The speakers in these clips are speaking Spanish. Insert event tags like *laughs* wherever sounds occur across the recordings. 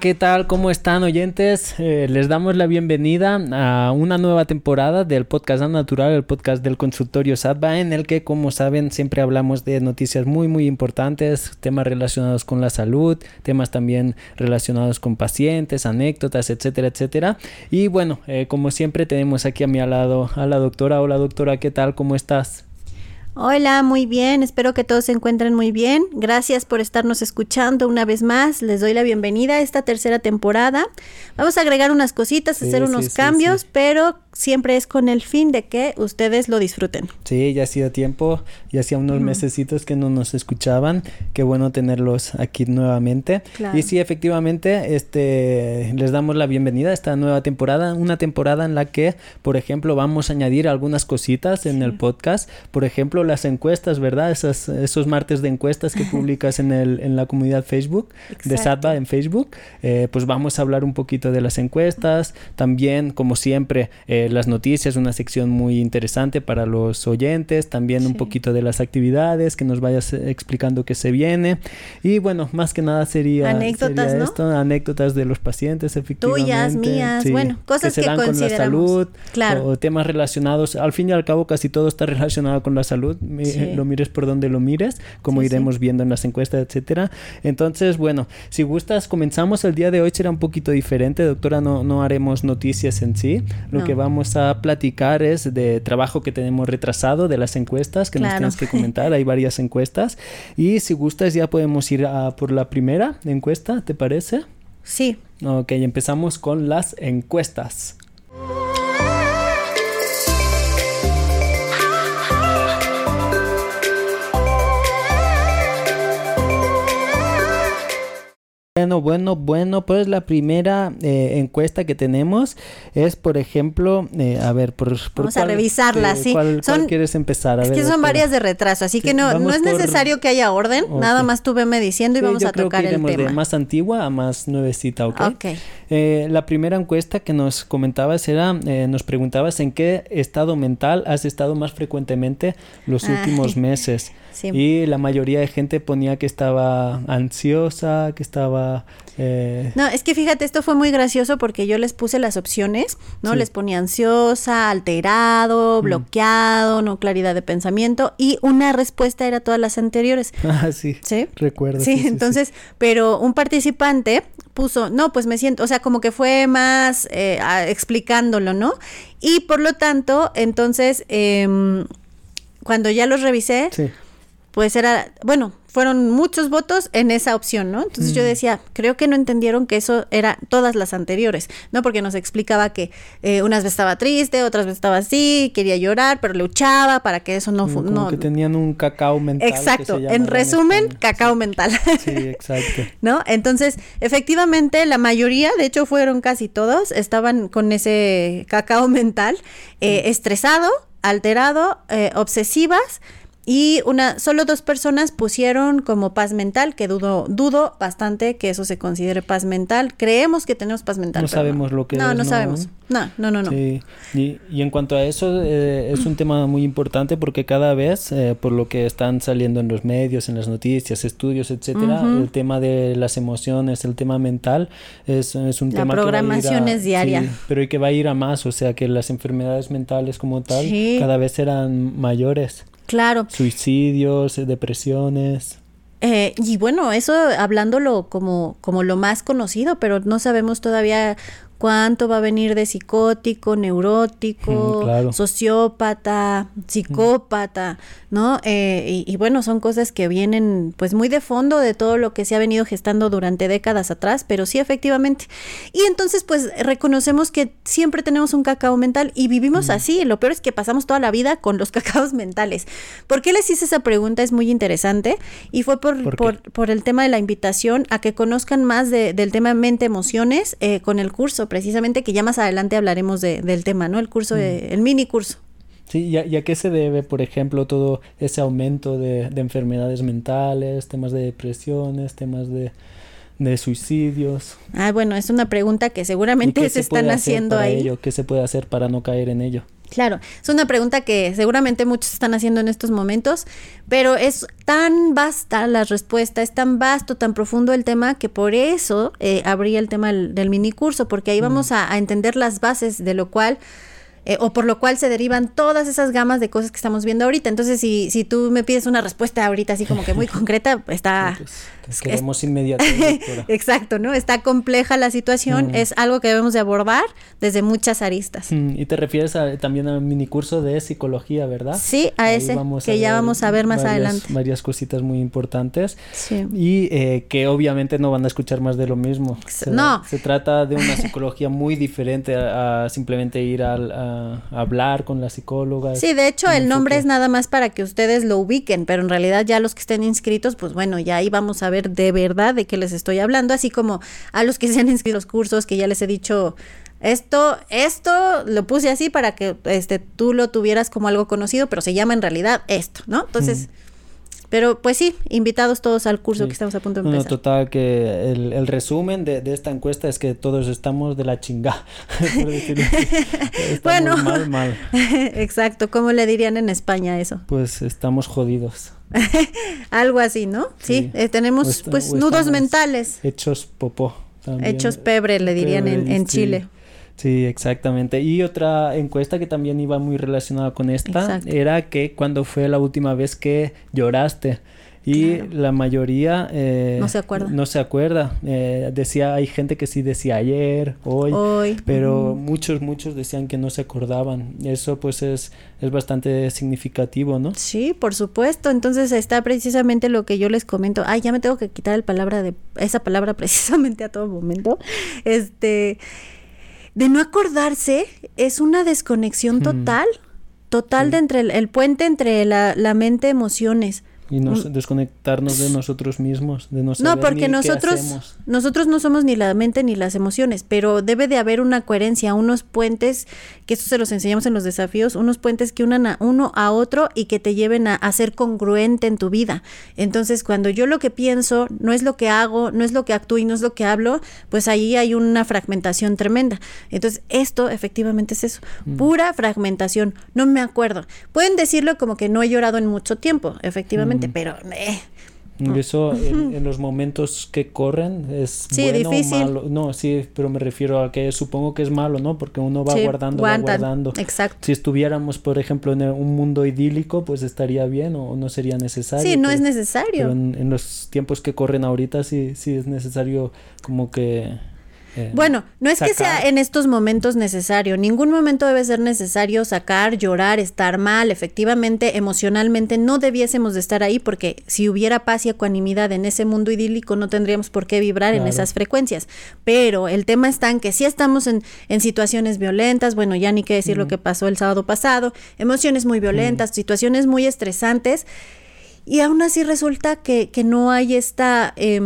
¿qué tal? ¿Cómo están oyentes? Eh, les damos la bienvenida a una nueva temporada del podcast Natural, el podcast del consultorio SATBA, en el que, como saben, siempre hablamos de noticias muy, muy importantes, temas relacionados con la salud, temas también relacionados con pacientes, anécdotas, etcétera, etcétera. Y bueno, eh, como siempre, tenemos aquí a mi lado a la doctora. Hola, doctora, ¿qué tal? ¿Cómo estás? Hola, muy bien, espero que todos se encuentren muy bien. Gracias por estarnos escuchando una vez más. Les doy la bienvenida a esta tercera temporada. Vamos a agregar unas cositas, hacer unos cambios, pero siempre es con el fin de que ustedes lo disfruten. Sí, ya hacía tiempo, ya hacía unos mesecitos que no nos escuchaban. Qué bueno tenerlos aquí nuevamente. Y sí, efectivamente, este, les damos la bienvenida a esta nueva temporada, una temporada en la que, por ejemplo, vamos a añadir algunas cositas en el podcast. Por ejemplo, las encuestas, ¿verdad? Esas, esos martes de encuestas que *laughs* publicas en, el, en la comunidad Facebook de SATBA en Facebook. Eh, pues vamos a hablar un poquito de las encuestas. También, como siempre, eh, las noticias, una sección muy interesante para los oyentes. También un poquito de las actividades, que nos vayas explicando qué se viene. Y bueno, más que nada sería, anécdotas, esto, anécdotas de los pacientes, efectivamente. Tuyas, mías, bueno, cosas que, se dan con la salud, claro. o temas relacionados. Al fin y al cabo, casi todo está *laughs* relacionado con la salud lo mires por donde lo mires, como iremos viendo en las encuestas, etcétera. Entonces, bueno, si gustas, comenzamos el día de hoy, será un poquito diferente, doctora, no, no haremos noticias en sí, lo que vamos a platicar es de trabajo que tenemos retrasado, de las encuestas que nos tienes que *laughs* comentar, hay varias encuestas, y si gustas ya podemos ir a por la primera encuesta, ¿te parece? Sí. Ok, empezamos con las encuestas. Bueno, bueno, bueno, pues la primera eh, encuesta que tenemos es, por ejemplo, eh, a ver, por, Vamos a revisarla, sí. ¿cuál, quieres empezar? A es que son varias de retraso, así que no, no es necesario que haya orden, nada más tú veme diciendo y vamos a tocar el tema. de más antigua a más nuevecita, ¿ok? okay. Eh, la primera encuesta que nos comentabas era, nos preguntabas en qué estado mental has estado más frecuentemente los últimos meses. Y la mayoría de gente ponía que estaba ansiosa, que estaba... Eh, no, es que fíjate, esto fue muy gracioso porque yo les puse las opciones, ¿no? Les ponía ansiosa, alterado, mm. bloqueado, no claridad de pensamiento y una respuesta era todas las anteriores. *laughs* Ah, sí. ¿Sí? Recuerdo. Sí, entonces, pero un participante puso, no, pues me siento, o sea, como que fue más eh, explicándolo, ¿no? Y por lo tanto, entonces, eh, cuando ya los revisé, sí pues era, bueno, fueron muchos votos en esa opción, ¿no? Entonces yo mm. decía, creo que no entendieron que eso era todas las anteriores, ¿no? Porque nos explicaba que eh, unas veces estaba triste, otras veces estaba así, quería llorar, pero luchaba para que eso no... Mm, como que tenían un cacao mental. Exacto, en resumen, cacao mental. Sí, exacto. *laughs* ¿No? Entonces, efectivamente, la mayoría, de hecho fueron casi todos, estaban con ese cacao mental, eh, mm. estresado, alterado, eh, obsesivas, y una, solo dos personas pusieron como paz mental, que dudo, dudo bastante que eso se considere paz mental. Creemos que tenemos paz mental. No sabemos lo que no, es. No, no sabemos. No, no, no, no. Sí. Y, y, en cuanto a eso, eh, es un tema muy importante porque cada vez, eh, por lo que están saliendo en los medios, en las noticias, estudios, etcétera, el tema de las emociones, el tema mental, es, es un tema que va a ir a, es diaria. pero y que va a ir a más, o sea que las enfermedades mentales como tal cada vez serán mayores. Claro. Suicidios, eh, depresiones. Eh, y bueno, eso hablándolo como, como lo más conocido, pero no sabemos todavía cuánto va a venir de psicótico, neurótico, sociópata, psicópata, ¿no? Eh, y, bueno, son cosas que vienen pues muy de fondo de todo lo que se ha venido gestando durante décadas atrás, pero sí efectivamente. Y entonces pues reconocemos que siempre tenemos un cacao mental y vivimos así. Lo peor es que pasamos toda la vida con los *laughs* cacaos mentales. ¿Por qué les hice esa pregunta? Es muy interesante y fue por, ¿Por, el tema de la invitación a que conozcan más del tema mente-emociones eh, con el curso precisamente, que ya más adelante hablaremos de, del tema, ¿no? El curso, de, el mini curso. Sí, ¿y a, qué se debe, por ejemplo, todo ese aumento de, enfermedades mentales, temas de depresiones, temas de, suicidios? Ah, bueno, es una pregunta que seguramente se, están haciendo ahí. ¿Qué se puede hacer para no caer en ello? Claro, es una pregunta que seguramente muchos están haciendo en estos momentos, pero es tan vasta la respuesta, es tan vasto, tan profundo el tema, que por eso eh, abrí el tema del, del mini curso, porque ahí vamos a, a entender las bases de lo cual eh, o por lo cual se derivan todas esas gamas de cosas que estamos viendo ahorita. Entonces, si, si tú me pides una respuesta ahorita así como que muy *laughs* concreta, está... Pues, queremos inmediato. *laughs* Exacto, ¿no? Está compleja la situación, mm. es algo que debemos de abordar desde muchas aristas. Mm, y te refieres también al minicurso de psicología, ¿verdad? Sí, a ese, que ya vamos a ver más adelante. Varias cositas muy importantes. Sí. Y eh, que obviamente no van a escuchar más de lo mismo. no. Se trata de una *laughs* psicología muy diferente a, simplemente ir a hablar con las psicólogas. Sí, de hecho el nombre es nada más para que ustedes lo ubiquen, pero en realidad ya los que estén inscritos, pues bueno, ya ahí vamos a ver de verdad de qué les estoy hablando, así como a los que se han inscrito los cursos que ya les he dicho esto, esto lo puse así para que este, tú lo tuvieras como algo conocido, pero se llama en realidad esto, ¿no? Entonces, pero pues sí, invitados todos al curso que estamos a punto de empezar. No, total, que el, resumen de, esta encuesta es que todos estamos de la chingada. *laughs* *laughs* bueno, mal, mal. *laughs* exacto, ¿cómo le dirían en España eso? Pues estamos jodidos. Algo así, ¿no? Sí, eh, tenemos pues nudos mentales. Hechos popó. Hechos pebre, le dirían en, en Chile. Sí, exactamente. Y otra encuesta que también iba muy relacionada con esta era que cuando fue la última vez que lloraste. Y la mayoría eh, no se acuerda. No se acuerda. Eh, decía, hay gente que sí decía ayer, hoy, hoy. pero muchos, muchos decían que no se acordaban. Eso pues es, es bastante significativo, ¿no? Sí, por supuesto. Entonces está precisamente lo que yo les comento. Ay, ya me tengo que quitar el palabra de esa palabra *laughs* precisamente a todo momento. Este de no acordarse es una desconexión total, total de entre el, puente entre la, la mente emociones. Y nos, desconectarnos de nosotros mismos, de no No, porque nosotros, nosotros no somos ni la mente ni las emociones, pero debe de haber una coherencia, unos puentes, que eso se los enseñamos en los desafíos, unos puentes que unan a uno a otro y que te lleven a, ser congruente en tu vida. Entonces, cuando yo lo que pienso no es lo que hago, no es lo que actúo y no es lo que hablo, pues ahí hay una fragmentación tremenda. Entonces, esto efectivamente es eso, mm. pura fragmentación, no me acuerdo. Pueden decirlo como que no he llorado en mucho tiempo, efectivamente pero... Eh, eso *laughs* en, los momentos que corren es bueno o malo. No, sí, pero me refiero a que supongo que es malo, ¿no? Porque uno va guardando, va guardando. Exacto. Si estuviéramos, por ejemplo, en un mundo idílico, pues estaría bien o no sería necesario. Sí, no es necesario. Pero en, en, los tiempos que corren ahorita sí, sí es necesario como que eh, bueno, no es que sea en estos momentos necesario, ningún momento debe ser necesario sacar, llorar, estar mal, efectivamente, emocionalmente no debiésemos de estar ahí porque si hubiera paz y ecuanimidad en ese mundo idílico no tendríamos por qué vibrar en esas frecuencias, pero el tema está en que si estamos en, en situaciones violentas, bueno, ya ni qué decir lo que pasó el sábado pasado, emociones muy violentas, situaciones muy estresantes, y aún así resulta que, que no hay esta, eh,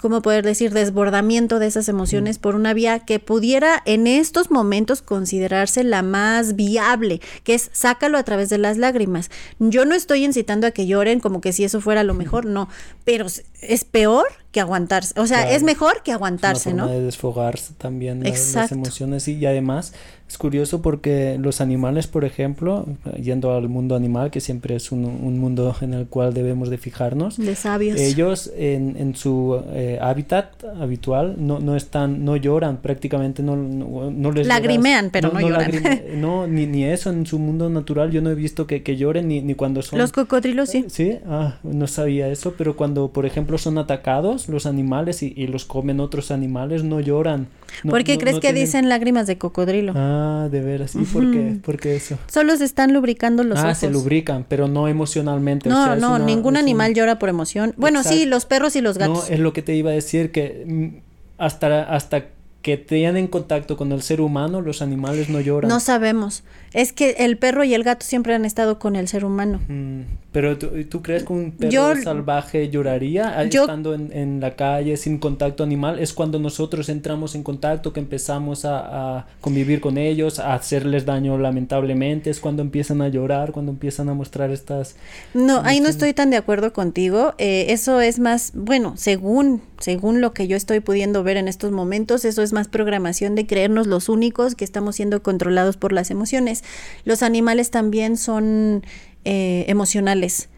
¿cómo poder decir?, desbordamiento de esas emociones por una vía que pudiera en estos momentos considerarse la más viable, que es sácalo a través de las lágrimas. Yo no estoy incitando a que lloren como que si eso fuera lo mejor, no, pero es peor que aguantarse. O sea, es mejor que aguantarse, una forma ¿no? De desfogarse también las emociones y, además es curioso porque los animales, por ejemplo, yendo al mundo animal, que siempre es un, un mundo en el cual debemos de fijarnos, de sabios. ellos en, en su eh, hábitat habitual no, no están, no lloran prácticamente, no, no, les lagrimean, pero no, lloran. *laughs* no, ni, ni eso en su mundo natural yo no he visto que, que lloren ni, ni cuando son. Los cocodrilos sí. Sí, ah, no sabía eso, pero cuando por ejemplo son atacados los animales y, los comen otros animales, no lloran. ¿Por qué crees que dicen lágrimas de cocodrilo? Ah, de veras. ¿Y por qué? ¿Por qué eso? Solo se están lubricando los ah, se lubrican, pero no emocionalmente. No, no, ningún animal llora por emoción. Bueno, sí, los perros y los gatos. No, es lo que te iba a decir, que mm, hasta, hasta que tienen contacto con el ser humano, los animales no lloran. No sabemos. Es que el perro y el gato siempre han estado con el ser humano. Mm, pero ¿tú, crees que un perro salvaje lloraría estando en, la calle sin contacto animal? Es cuando nosotros entramos en contacto que empezamos a, convivir con ellos, a hacerles daño lamentablemente. Es cuando empiezan a llorar, cuando empiezan a mostrar estas... No, ahí no estoy tan de acuerdo contigo. Eh, eso es más, bueno, según según lo que yo estoy pudiendo ver en estos momentos, eso es más programación de creernos los únicos que estamos siendo controlados por las emociones. Los animales también son eh, emocionales.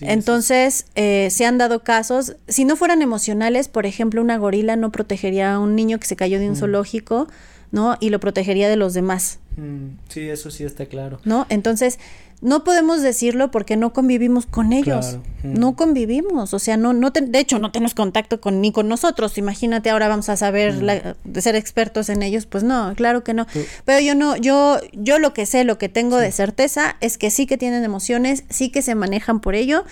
Entonces, eh, se han dado casos, si no fueran emocionales, por ejemplo, una gorila no protegería a un niño que se cayó de un zoológico, ¿no? Y lo protegería de los demás. Sí, eso sí está claro. ¿No? Entonces, no podemos decirlo porque no convivimos con ellos. No convivimos, o sea, no, no de hecho no tenemos contacto con ni con nosotros. Imagínate ahora vamos a saber de ser expertos en ellos, pues no, claro que no. Pero yo no, yo, yo lo que sé, lo que tengo de certeza es que sí que tienen emociones, sí que se manejan por ello.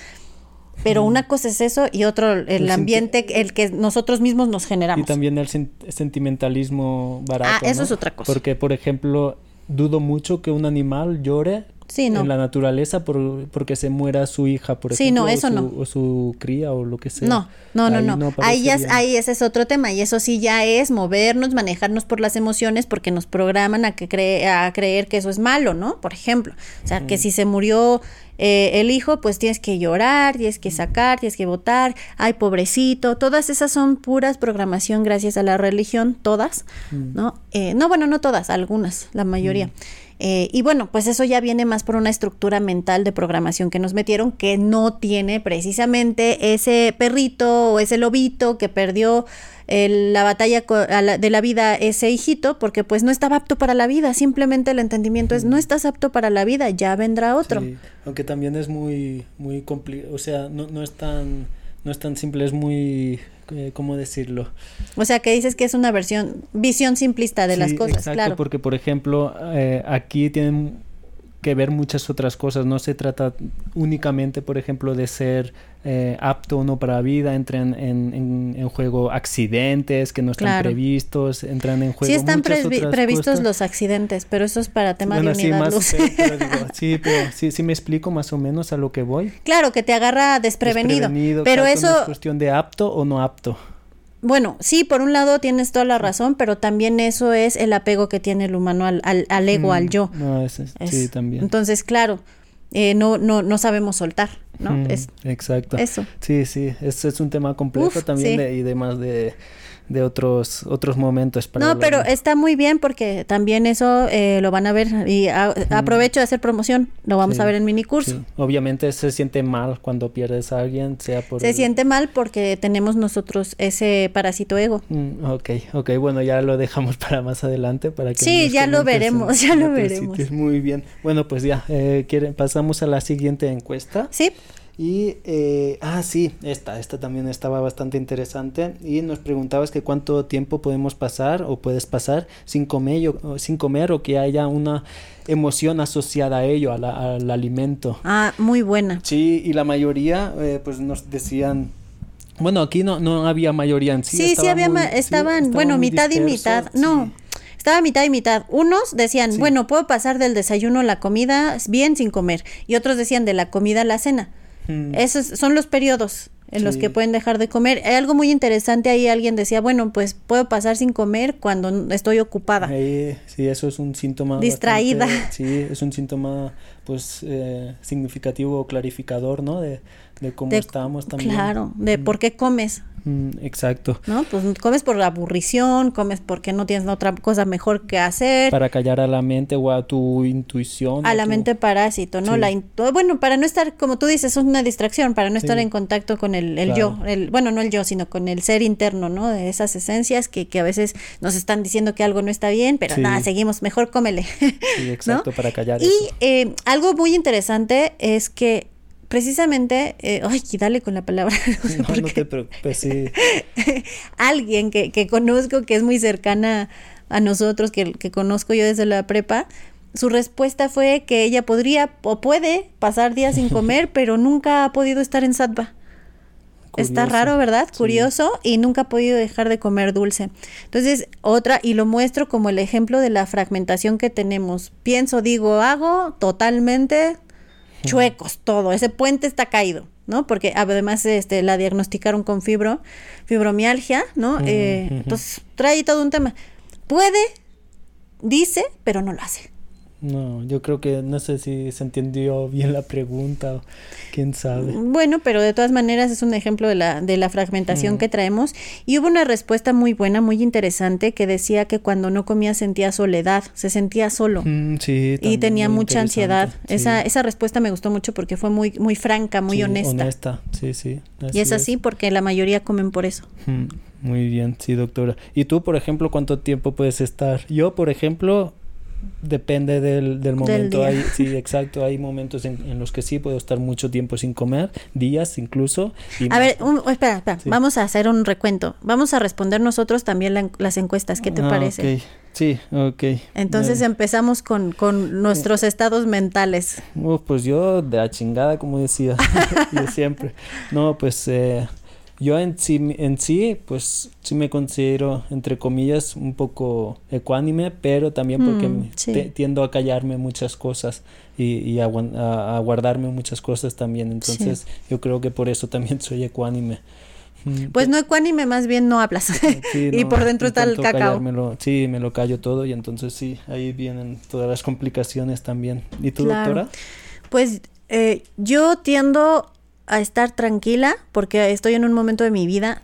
Pero una cosa es eso y otro el, ambiente, el que nosotros mismos nos generamos. Y también el sentimentalismo barato. Ah, eso es otra cosa. Porque, por ejemplo, dudo mucho que un animal llore en la naturaleza por, porque se muera su hija, por ejemplo, o, su, o su cría o lo que sea. No, no, no, no. ahí, ya, ahí ese es otro tema y eso sí ya es movernos, manejarnos por las emociones porque nos programan a, que cree, a creer que eso es malo, ¿no? Por ejemplo, o sea, que si se murió eh, el hijo, pues tienes que llorar, tienes que sacar, tienes que votar, ay, pobrecito, todas esas son puras programación gracias a la religión, todas, ¿no? Eh, no, bueno, no todas, algunas, la mayoría. Eh, y bueno, pues eso ya viene más por una estructura mental de programación que nos metieron que no tiene precisamente ese perrito o ese lobito que perdió la batalla de la vida ese hijito porque pues no estaba apto para la vida, simplemente el entendimiento es no estás apto para la vida, ya vendrá otro. aunque también es muy, muy complicado, o sea, no, no es tan no es tan simple, es muy, eh, ¿cómo decirlo? O sea, que dices que es una versión, visión simplista de las cosas, exacto, claro. porque por ejemplo, eh, aquí tienen que ver muchas otras cosas. No se trata únicamente, por ejemplo, de ser eh, apto o no para la vida. Entran en, en, juego accidentes que no están previstos. Entran en juego. Sí están previstos los accidentes, pero eso es para tema de unidad sí, *laughs* sí, pero sí, sí me explico más o menos a lo que voy. Claro, que te agarra desprevenido. pero eso es cuestión de apto o no apto. Bueno, sí, por un lado tienes toda la razón, pero también eso es el apego que tiene el humano al, al, ego, al mm, yo. No, sí, también. Entonces, claro, eh, no, no, no sabemos soltar, ¿no? Mm, es, exacto. Eso. Sí, sí, es, es un tema complejo también y demás de de otros otros momentos para no pero está muy bien porque también eso eh, lo van a ver y aprovecho de hacer promoción lo vamos a ver en mini curso. obviamente se siente mal cuando pierdes a alguien sea por se siente mal porque tenemos nosotros ese parásito ego. Mm, ok ok bueno ya lo dejamos *laughs* para más adelante para que sí ya lo veremos *laughs* ya lo veremos. muy bien. Bueno pues ya eh, pasamos a la siguiente encuesta. Sí y, eh, ah, sí, esta, esta también estaba bastante interesante. Y nos preguntabas que cuánto tiempo podemos pasar o puedes pasar sin comer, o, sin comer o que haya una emoción asociada a ello, al alimento. Ah, muy buena. Sí, y la mayoría, eh, pues nos decían. Bueno, aquí no, no había mayoría en sí. Sí, sí, había, estaban, bueno, mitad y mitad. No, estaba mitad y mitad. Unos decían, bueno, puedo pasar del desayuno a la comida bien sin comer. Y otros decían de la comida a la cena. Mm. Esos son los periodos en los que pueden dejar de comer. Hay algo muy interesante ahí, alguien decía, bueno, pues puedo pasar sin comer cuando estoy ocupada. sí, eso es un síntoma. Distraída. sí, es un síntoma pues eh, significativo o clarificador, ¿no? De, de cómo estamos también. Claro, de por qué comes. Mm, exacto. ¿No? Pues comes por la aburrición, comes porque no tienes otra cosa mejor que hacer. Para callar a la mente o a tu intuición. A la mente parásito, ¿no? La bueno, para no estar, como tú dices, es una distracción, para no estar en contacto con el, el yo, el, bueno, no el yo, sino con el ser interno, ¿no? De esas esencias que, que a veces nos están diciendo que algo no está bien, pero nada, seguimos, mejor cómele. Sí, *laughs* exacto, para callar y, Eh, algo muy interesante es que precisamente, eh, ay, dale con la palabra. *laughs* No, no, te preocupes, sí. *laughs* alguien que, que, conozco, que es muy cercana a nosotros, que, que conozco yo desde la prepa, su respuesta fue que ella podría o puede pasar días sin comer, *laughs* pero nunca ha podido estar en Satva. Está raro, ¿verdad? Curioso y nunca ha podido dejar de comer dulce. Entonces, otra, y lo muestro como el ejemplo de la fragmentación que tenemos. Pienso, digo, hago totalmente chuecos, todo. Ese puente está caído, ¿no? Porque además este, la diagnosticaron con fibro, fibromialgia, ¿no? Eh, entonces, trae todo un tema. Puede, dice, pero no lo hace. No, yo creo que no sé si se entendió bien la pregunta, o quién sabe. Bueno, pero de todas maneras es un ejemplo de la, de la fragmentación mm. que traemos. Y hubo una respuesta muy buena, muy interesante, que decía que cuando no comía sentía soledad, se sentía solo. Mm, sí, y tenía mucha ansiedad. Esa, esa respuesta me gustó mucho porque fue muy, muy franca, muy honesta. Honesta, sí, sí. Y es así porque la mayoría comen por eso. Mm, muy bien, sí, doctora. ¿Y tú, por ejemplo, cuánto tiempo puedes estar? Yo, por ejemplo, Depende del, del momento. hay, *laughs* sí, exacto. Hay momentos en, los que sí puedo estar mucho tiempo sin comer, días incluso. a ver, espera, espera. Vamos a hacer un recuento. Vamos a responder nosotros también las encuestas. ¿Qué te ah, parece? Sí, ok. Entonces empezamos con, con, nuestros estados mentales. pues yo de la chingada, como decía, *laughs* yo siempre. No, pues eh, yo en sí, en sí, pues sí me considero, entre comillas, un poco ecuánime, pero también porque mm, tiendo a callarme muchas cosas y, a, guardarme muchas cosas también. Entonces yo creo que por eso también soy ecuánime. Mm, pues no ecuánime, más bien no hablas. *laughs* *laughs* y por dentro está el cacao. sí, me lo callo todo y entonces sí, ahí vienen todas las complicaciones también. ¿Y tú, doctora? Pues eh, yo tiendo a estar tranquila porque estoy en un momento de mi vida.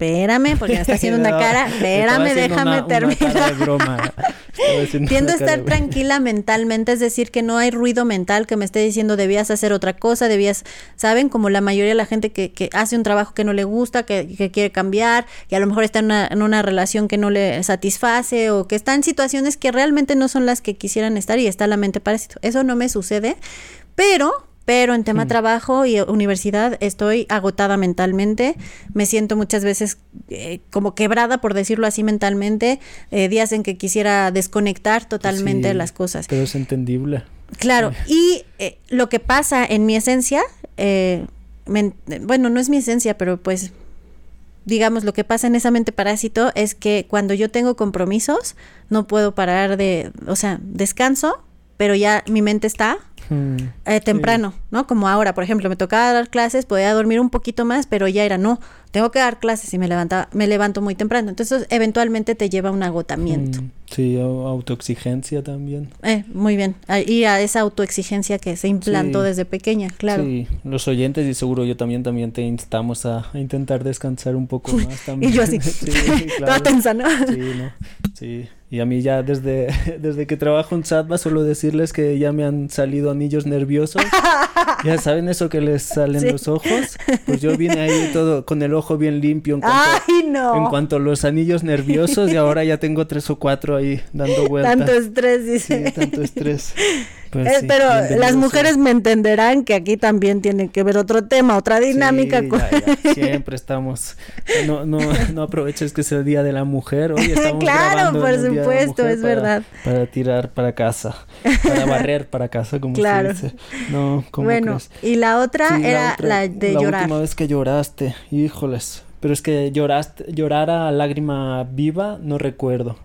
Espérame, porque me está haciendo una *laughs* cara. Espérame, déjame terminar. *laughs* Tiendo a estar tranquila mentalmente, es decir, que no hay ruido mental que me esté diciendo debías hacer otra cosa, debías, ¿saben? Como la mayoría de la gente que, que hace un trabajo que no le gusta, que, que quiere cambiar, que a lo mejor está en una, en una relación que no le satisface o que está en situaciones que realmente no son las que quisieran estar y está la mente para eso. Eso no me sucede, pero pero en tema trabajo y universidad estoy agotada mentalmente, me siento muchas veces eh, como quebrada, por decirlo así, mentalmente, eh, días en que quisiera desconectar totalmente de las cosas. Pero es entendible. Claro, y eh, lo que pasa en mi esencia, bueno, no es mi esencia, pero pues digamos, lo que pasa en esa mente parásito es que cuando yo tengo compromisos, no puedo parar de, o sea, descanso, pero ya mi mente está eh, temprano, ¿no? Como ahora, por ejemplo, me tocaba dar clases, podía dormir un poquito más, pero ya era no, tengo que dar clases y me levantaba, me levanto muy temprano. Entonces, eventualmente te lleva a un agotamiento. Mm, sí, autoexigencia también. Eh, muy bien. Y a esa autoexigencia que se implantó desde pequeña, claro. Sí, los oyentes y seguro yo también también te instamos a, intentar descansar un poco más también. *laughs* y yo así, *laughs* sí, *laughs* toda tensa, ¿no? Sí, ¿no? Sí. Y a mí ya desde, *laughs* desde que trabajo en Satma solo decirles que ya me han salido anillos nerviosos. *laughs* ya saben eso que les salen los ojos. Pues yo vine ahí todo con el ojo bien limpio en cuanto, en cuanto a los anillos nerviosos y ahora ya tengo tres o cuatro ahí dando *laughs* vueltas. Tanto estrés, dice. Sí, tanto estrés. Pues eh, pero las mujeres me entenderán que aquí también tiene que ver otro tema, otra dinámica. Siempre estamos. No, no, no aproveches que es el día de la mujer. Hoy *laughs* estamos claro, por supuesto, es verdad. Para tirar para casa, para *laughs* barrer para casa, como se dice. No, ¿cómo bueno, y la otra era la, de llorar. La última vez que lloraste, híjoles. Pero es que lloraste, llorar a lágrima viva, no recuerdo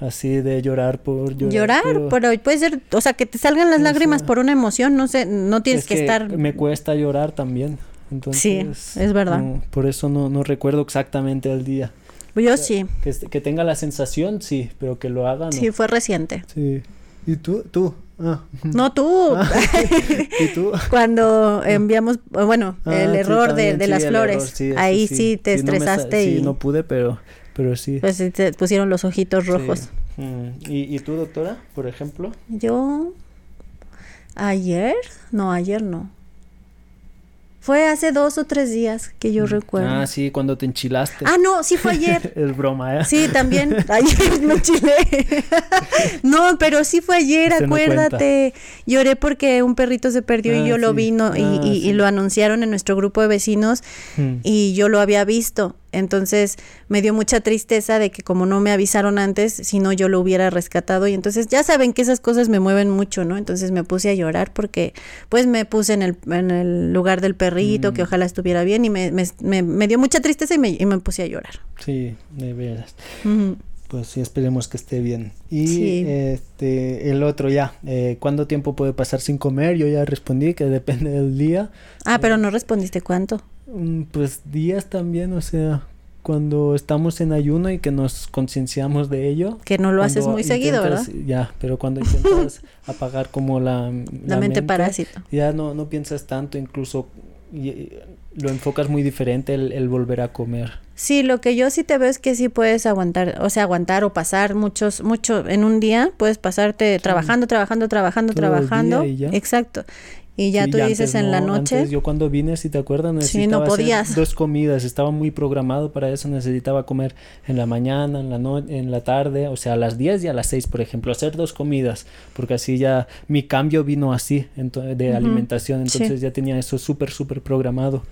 así de llorar por llorar. Llorar, pero puede ser, o sea, que te salgan las lágrimas por una emoción, no sé, no tienes que, estar... Me cuesta llorar también. Entonces, sí, es verdad. por eso no, no recuerdo exactamente el día. Yo sí. Que, que, tenga la sensación, sí, pero que lo haga, no. Sí, fue reciente. Sí. ¿Y tú? ¿Tú? Ah. No tú. Ah. *laughs* ¿Y tú? Cuando enviamos, bueno, ah, el error de, de las flores. Ahí sí, te estresaste y... Sí, no pude, pero pero sí. Pues te pusieron los ojitos rojos. Mm. ¿Y, ¿Y tú, doctora, por ejemplo? Yo. Ayer. No, ayer no. Fue hace dos o tres días que yo mm. recuerdo. Ah, sí, cuando te enchilaste. Ah, no, sí fue ayer. *laughs* es broma, ¿eh? Sí, también. *laughs* Ayer *laughs* me enchilé. no, pero sí fue ayer, acuérdate. Lloré porque un perrito se perdió y ah, yo lo vi y, ah, y, lo anunciaron en nuestro grupo de vecinos mm. y yo lo había visto. Entonces me dio mucha tristeza de que como no me avisaron antes, si no yo lo hubiera rescatado. Y entonces ya saben que esas cosas me mueven mucho, ¿no? Entonces me puse a llorar porque pues me puse en el, en el lugar del perrito, que mm. ojalá estuviera bien y me, me, me, dio mucha tristeza y me, y me puse a llorar. Sí, de veras. Pues sí, esperemos que esté bien. Y este, el otro ya, eh, ¿cuánto tiempo puede pasar sin comer? Yo ya respondí que depende del día. Ah, pero no respondiste cuánto. Mm, pues días también, o sea, cuando estamos en ayuno y que nos concienciamos de ello. Que no lo haces muy seguido, ¿verdad? Ya, pero cuando intentas *laughs* apagar como la, la, mente, parásito. Ya no, no piensas tanto, incluso lo enfocas muy diferente el, volver a comer. Sí, lo que yo sí te veo es que sí puedes aguantar, o sea, aguantar o pasar muchos, mucho, en un día puedes pasarte trabajando, trabajando, trabajando, trabajando. Exacto. Y ya tú dices en la noche. yo cuando vine, si te acuerdas, necesitaba no podías. dos comidas. Estaba muy programado para eso. Necesitaba comer en la mañana, en la, no en la tarde, o sea, a las 10 y a las 6, por ejemplo. Hacer dos comidas, porque así ya mi cambio vino así de alimentación. Entonces ya tenía eso súper, súper programado.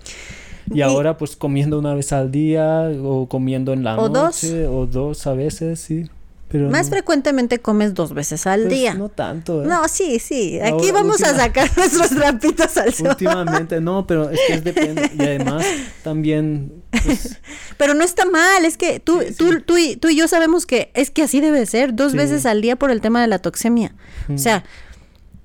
Y, ahora pues comiendo una vez al día o comiendo en la noche o dos a veces, sí. Más frecuentemente comes dos veces al pues, día. No tanto. ¿eh? No, sí, sí. Aquí vamos a sacar *laughs* nuestros trapitos al sol. Últimamente, no, pero es que es depende. Y además, *laughs* también. Pues, pero no está mal, es que tú, tú, Tú, y, tú y yo sabemos que es que así debe ser, dos veces al día por el tema de la toxemia. O sea.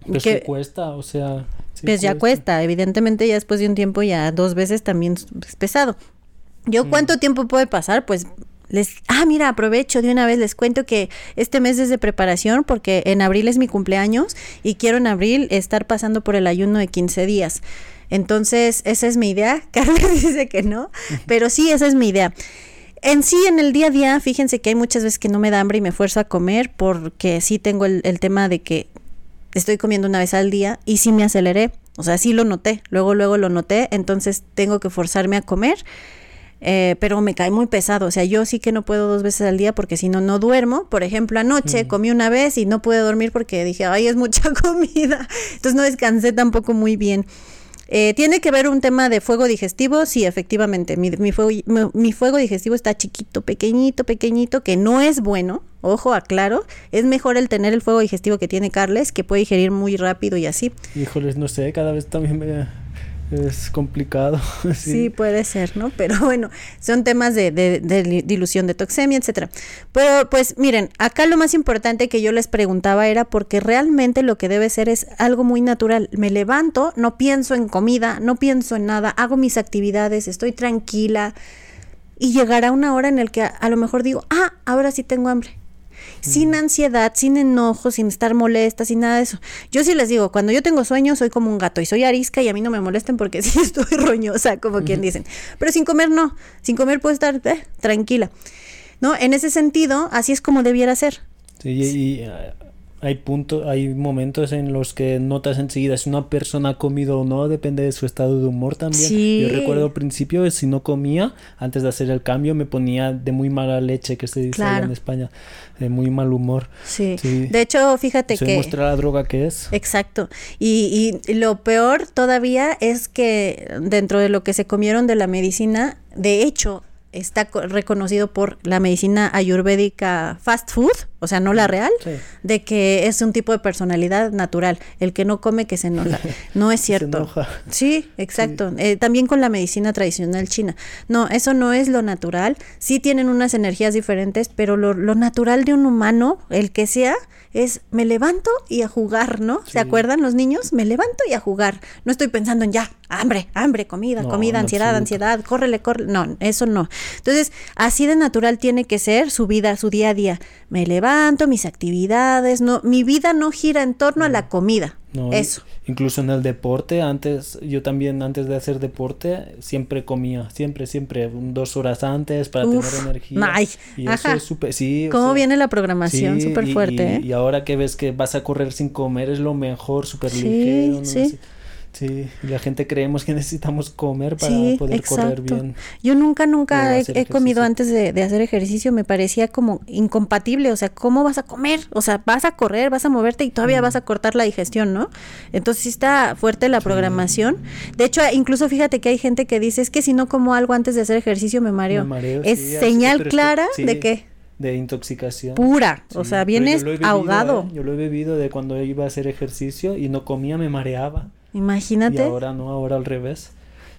Pues que cuesta, o sea. pues ya cuesta, evidentemente ya después de un tiempo ya dos veces también es pesado. ¿Yo cuánto tiempo puede pasar? Pues les, ah, mira, aprovecho de una vez, les cuento que este mes es de preparación porque en abril es mi cumpleaños y quiero en abril estar pasando por el ayuno de 15 días. Entonces, esa es mi idea. *laughs* Carlos dice que no, pero sí, esa es mi idea. En sí, en el día a día, fíjense que hay muchas veces que no me da hambre y me fuerzo a comer porque sí tengo el, el tema de que estoy comiendo una vez al día y sí me aceleré. O sea, sí lo noté, luego, luego lo noté, entonces tengo que forzarme a comer eh, pero me cae muy pesado. O sea, yo sí que no puedo dos veces al día porque si no, no duermo. Por ejemplo, anoche comí una vez y no pude dormir porque dije, ay, es mucha *laughs* comida. Entonces no descansé tampoco muy bien. Eh, ¿Tiene que ver un tema de fuego digestivo? Sí, efectivamente. Mi, mi, fuego, mi, fuego digestivo está chiquito, pequeñito, pequeñito, que no es bueno. Ojo, aclaro. Es mejor el tener el fuego digestivo que tiene Carles, que puede digerir muy rápido y así. Híjoles, no sé, cada vez también me es complicado. *laughs* sí. puede ser, ¿no? Pero bueno, son temas de, de, dilución de toxemia, etcétera. Pero pues miren, acá lo más importante que yo les preguntaba era porque realmente lo que debe ser es algo muy natural. Me levanto, no pienso en comida, no pienso en nada, hago mis actividades, estoy tranquila y llegará una hora en el que a lo mejor digo, ah, ahora sí tengo hambre sin ansiedad, sin enojo, sin estar molesta, sin nada de eso. Yo sí les digo, cuando yo tengo sueño soy como un gato y soy arisca y a mí no me molesten porque *laughs* sí estoy roñosa, como quien dicen. Pero sin comer no, sin comer puedo estar eh, tranquila. ¿No? En ese sentido, así es como debiera ser. Sí, y, hay puntos, hay momentos en los que notas enseguida si una persona ha comido o no, depende de su estado de humor también. Yo recuerdo al principio si no comía, antes de hacer el cambio me ponía de muy mala leche, que se dice en España, de muy mal humor. Sí. De hecho, fíjate que... muestra la droga que es. Exacto. Y, y lo peor todavía es que dentro de lo que se comieron de la medicina, de hecho, está reconocido por la medicina ayurvédica fast food, o sea, no la real, de que es un tipo de personalidad natural. El que no come, que se enoja. No es *laughs* cierto. Sí, exacto. Eh, también con la medicina tradicional china. No, eso no es lo natural. Sí tienen unas energías diferentes, pero lo, lo natural de un humano, el que sea, es me levanto y a jugar, ¿no? ¿Se acuerdan los niños? Me levanto y a jugar. No estoy pensando en ya, hambre, hambre, comida, comida, ansiedad, ansiedad, córrele, córrele. No, eso no. Entonces, así de natural tiene que ser su vida, su día a día. Me levanto, mis actividades, no, mi vida no gira en torno a la comida. No, Eso. Incluso en el deporte, antes, yo también antes de hacer deporte, siempre comía, siempre, siempre, dos horas antes para tener energía. y Eso es super, sí, ¿Cómo viene la programación? Súper fuerte. Y, ¿eh? y, ahora que ves que vas a correr sin comer es lo mejor, súper ligero. Sí. Sí, la gente creemos que *laughs* necesitamos comer para poder correr bien. Yo nunca, nunca he, comido antes de, hacer ejercicio, me parecía como incompatible, o sea, ¿cómo vas a comer? O sea, vas a correr, vas a moverte y todavía vas a cortar la digestión, ¿no? Entonces sí está fuerte la programación. De hecho, incluso fíjate que hay gente que dice, es que si no como algo antes de hacer ejercicio me mareo. es señal clara de que de intoxicación. Pura, o sea, vienes ahogado. ¿eh? Yo lo he bebido de cuando iba a hacer ejercicio y no comía, me mareaba. Imagínate. Y ahora no, ahora al revés.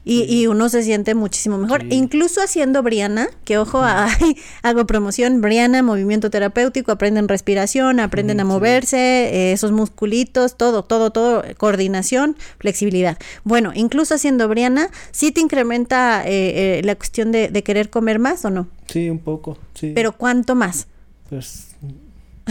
y, uno se siente muchísimo mejor. Incluso haciendo Briana, que ojo, *laughs* hago promoción, Briana, movimiento terapéutico, aprenden respiración, aprenden a moverse, eh, esos musculitos, todo, todo, todo, coordinación, flexibilidad. Bueno, incluso haciendo Briana, ¿sí te incrementa eh, eh, la cuestión de, de, querer comer más o no? Sí, un poco, sí. Pero ¿cuánto más? Pues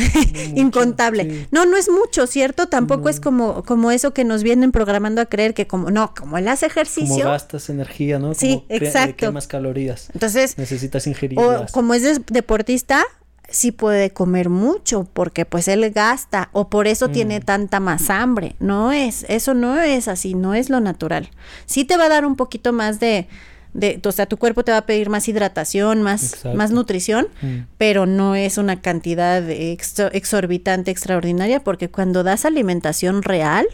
*laughs* incontable. No, no es mucho, ¿cierto? Tampoco es como, como eso que nos vienen programando a creer que como, no, como él hace ejercicio. Como gastas energía, ¿no? Sí, exacto. más calorías. Entonces. Necesitas ingerir. O como es deportista, sí puede comer mucho porque pues él gasta o por eso tiene mm. tanta más hambre. No es, eso no es así, no es lo natural. Sí te va a dar un poquito más de, de, o sea, tu cuerpo te va a pedir más hidratación, más, más nutrición, mm. pero no es una cantidad exorbitante, extraordinaria, porque cuando das alimentación real,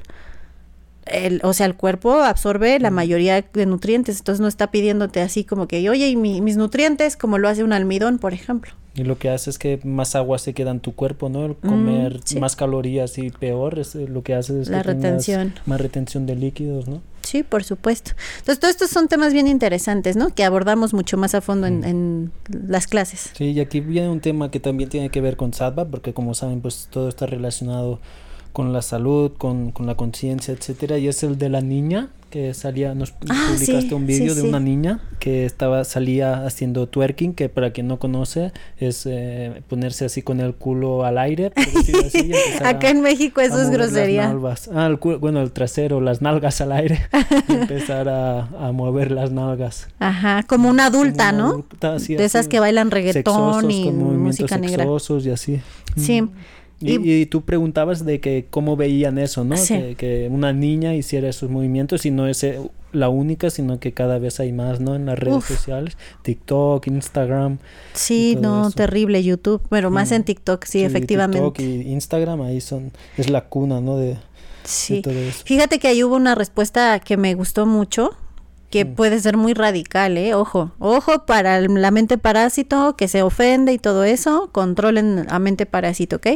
el, o sea, el cuerpo absorbe la mayoría de nutrientes, entonces no está pidiéndote así como que, oye, y mis nutrientes, como lo hace un almidón, por ejemplo. Y lo que hace es que más agua se queda en tu cuerpo, ¿no? El mm, comer más calorías y peor es eh, lo que hace es la retención. más retención de líquidos, ¿no? Sí, por supuesto. Entonces, todos estos son temas bien interesantes, ¿no? Que abordamos mucho más a fondo en, mm. en, las clases. Sí, y aquí viene un tema que también tiene que ver con sattva, porque como saben, pues todo está relacionado con la salud, con, con la conciencia, etcétera, y es el de la niña que salía, nos ah, publicaste un vídeo de una niña que estaba, salía haciendo twerking, que para quien no conoce es eh, ponerse así con el culo al aire. *laughs* Acá en México eso es grosería. Ah, el bueno, el trasero, las nalgas al aire, *laughs* empezar a, a, mover las nalgas. Ajá, como una adulta, ¿no? de esas que bailan reggaetón y música negra. y así. Sí. Mm. Y, tú preguntabas de que cómo veían eso, ¿no? Que, una niña hiciera esos movimientos y no es eh, la única, sino que cada vez hay más, ¿no? En las redes sociales, TikTok, Instagram. Sí, no, terrible YouTube, pero más en TikTok, sí, efectivamente. TikTok y Instagram ahí son, es la cuna, ¿no? De, sí. Fíjate que ahí hubo una respuesta que me gustó mucho que mm. puede ser muy radical, ¿eh? Ojo, ojo para la mente parásito que se ofende y todo eso, controlen la mente parásito, ¿ok?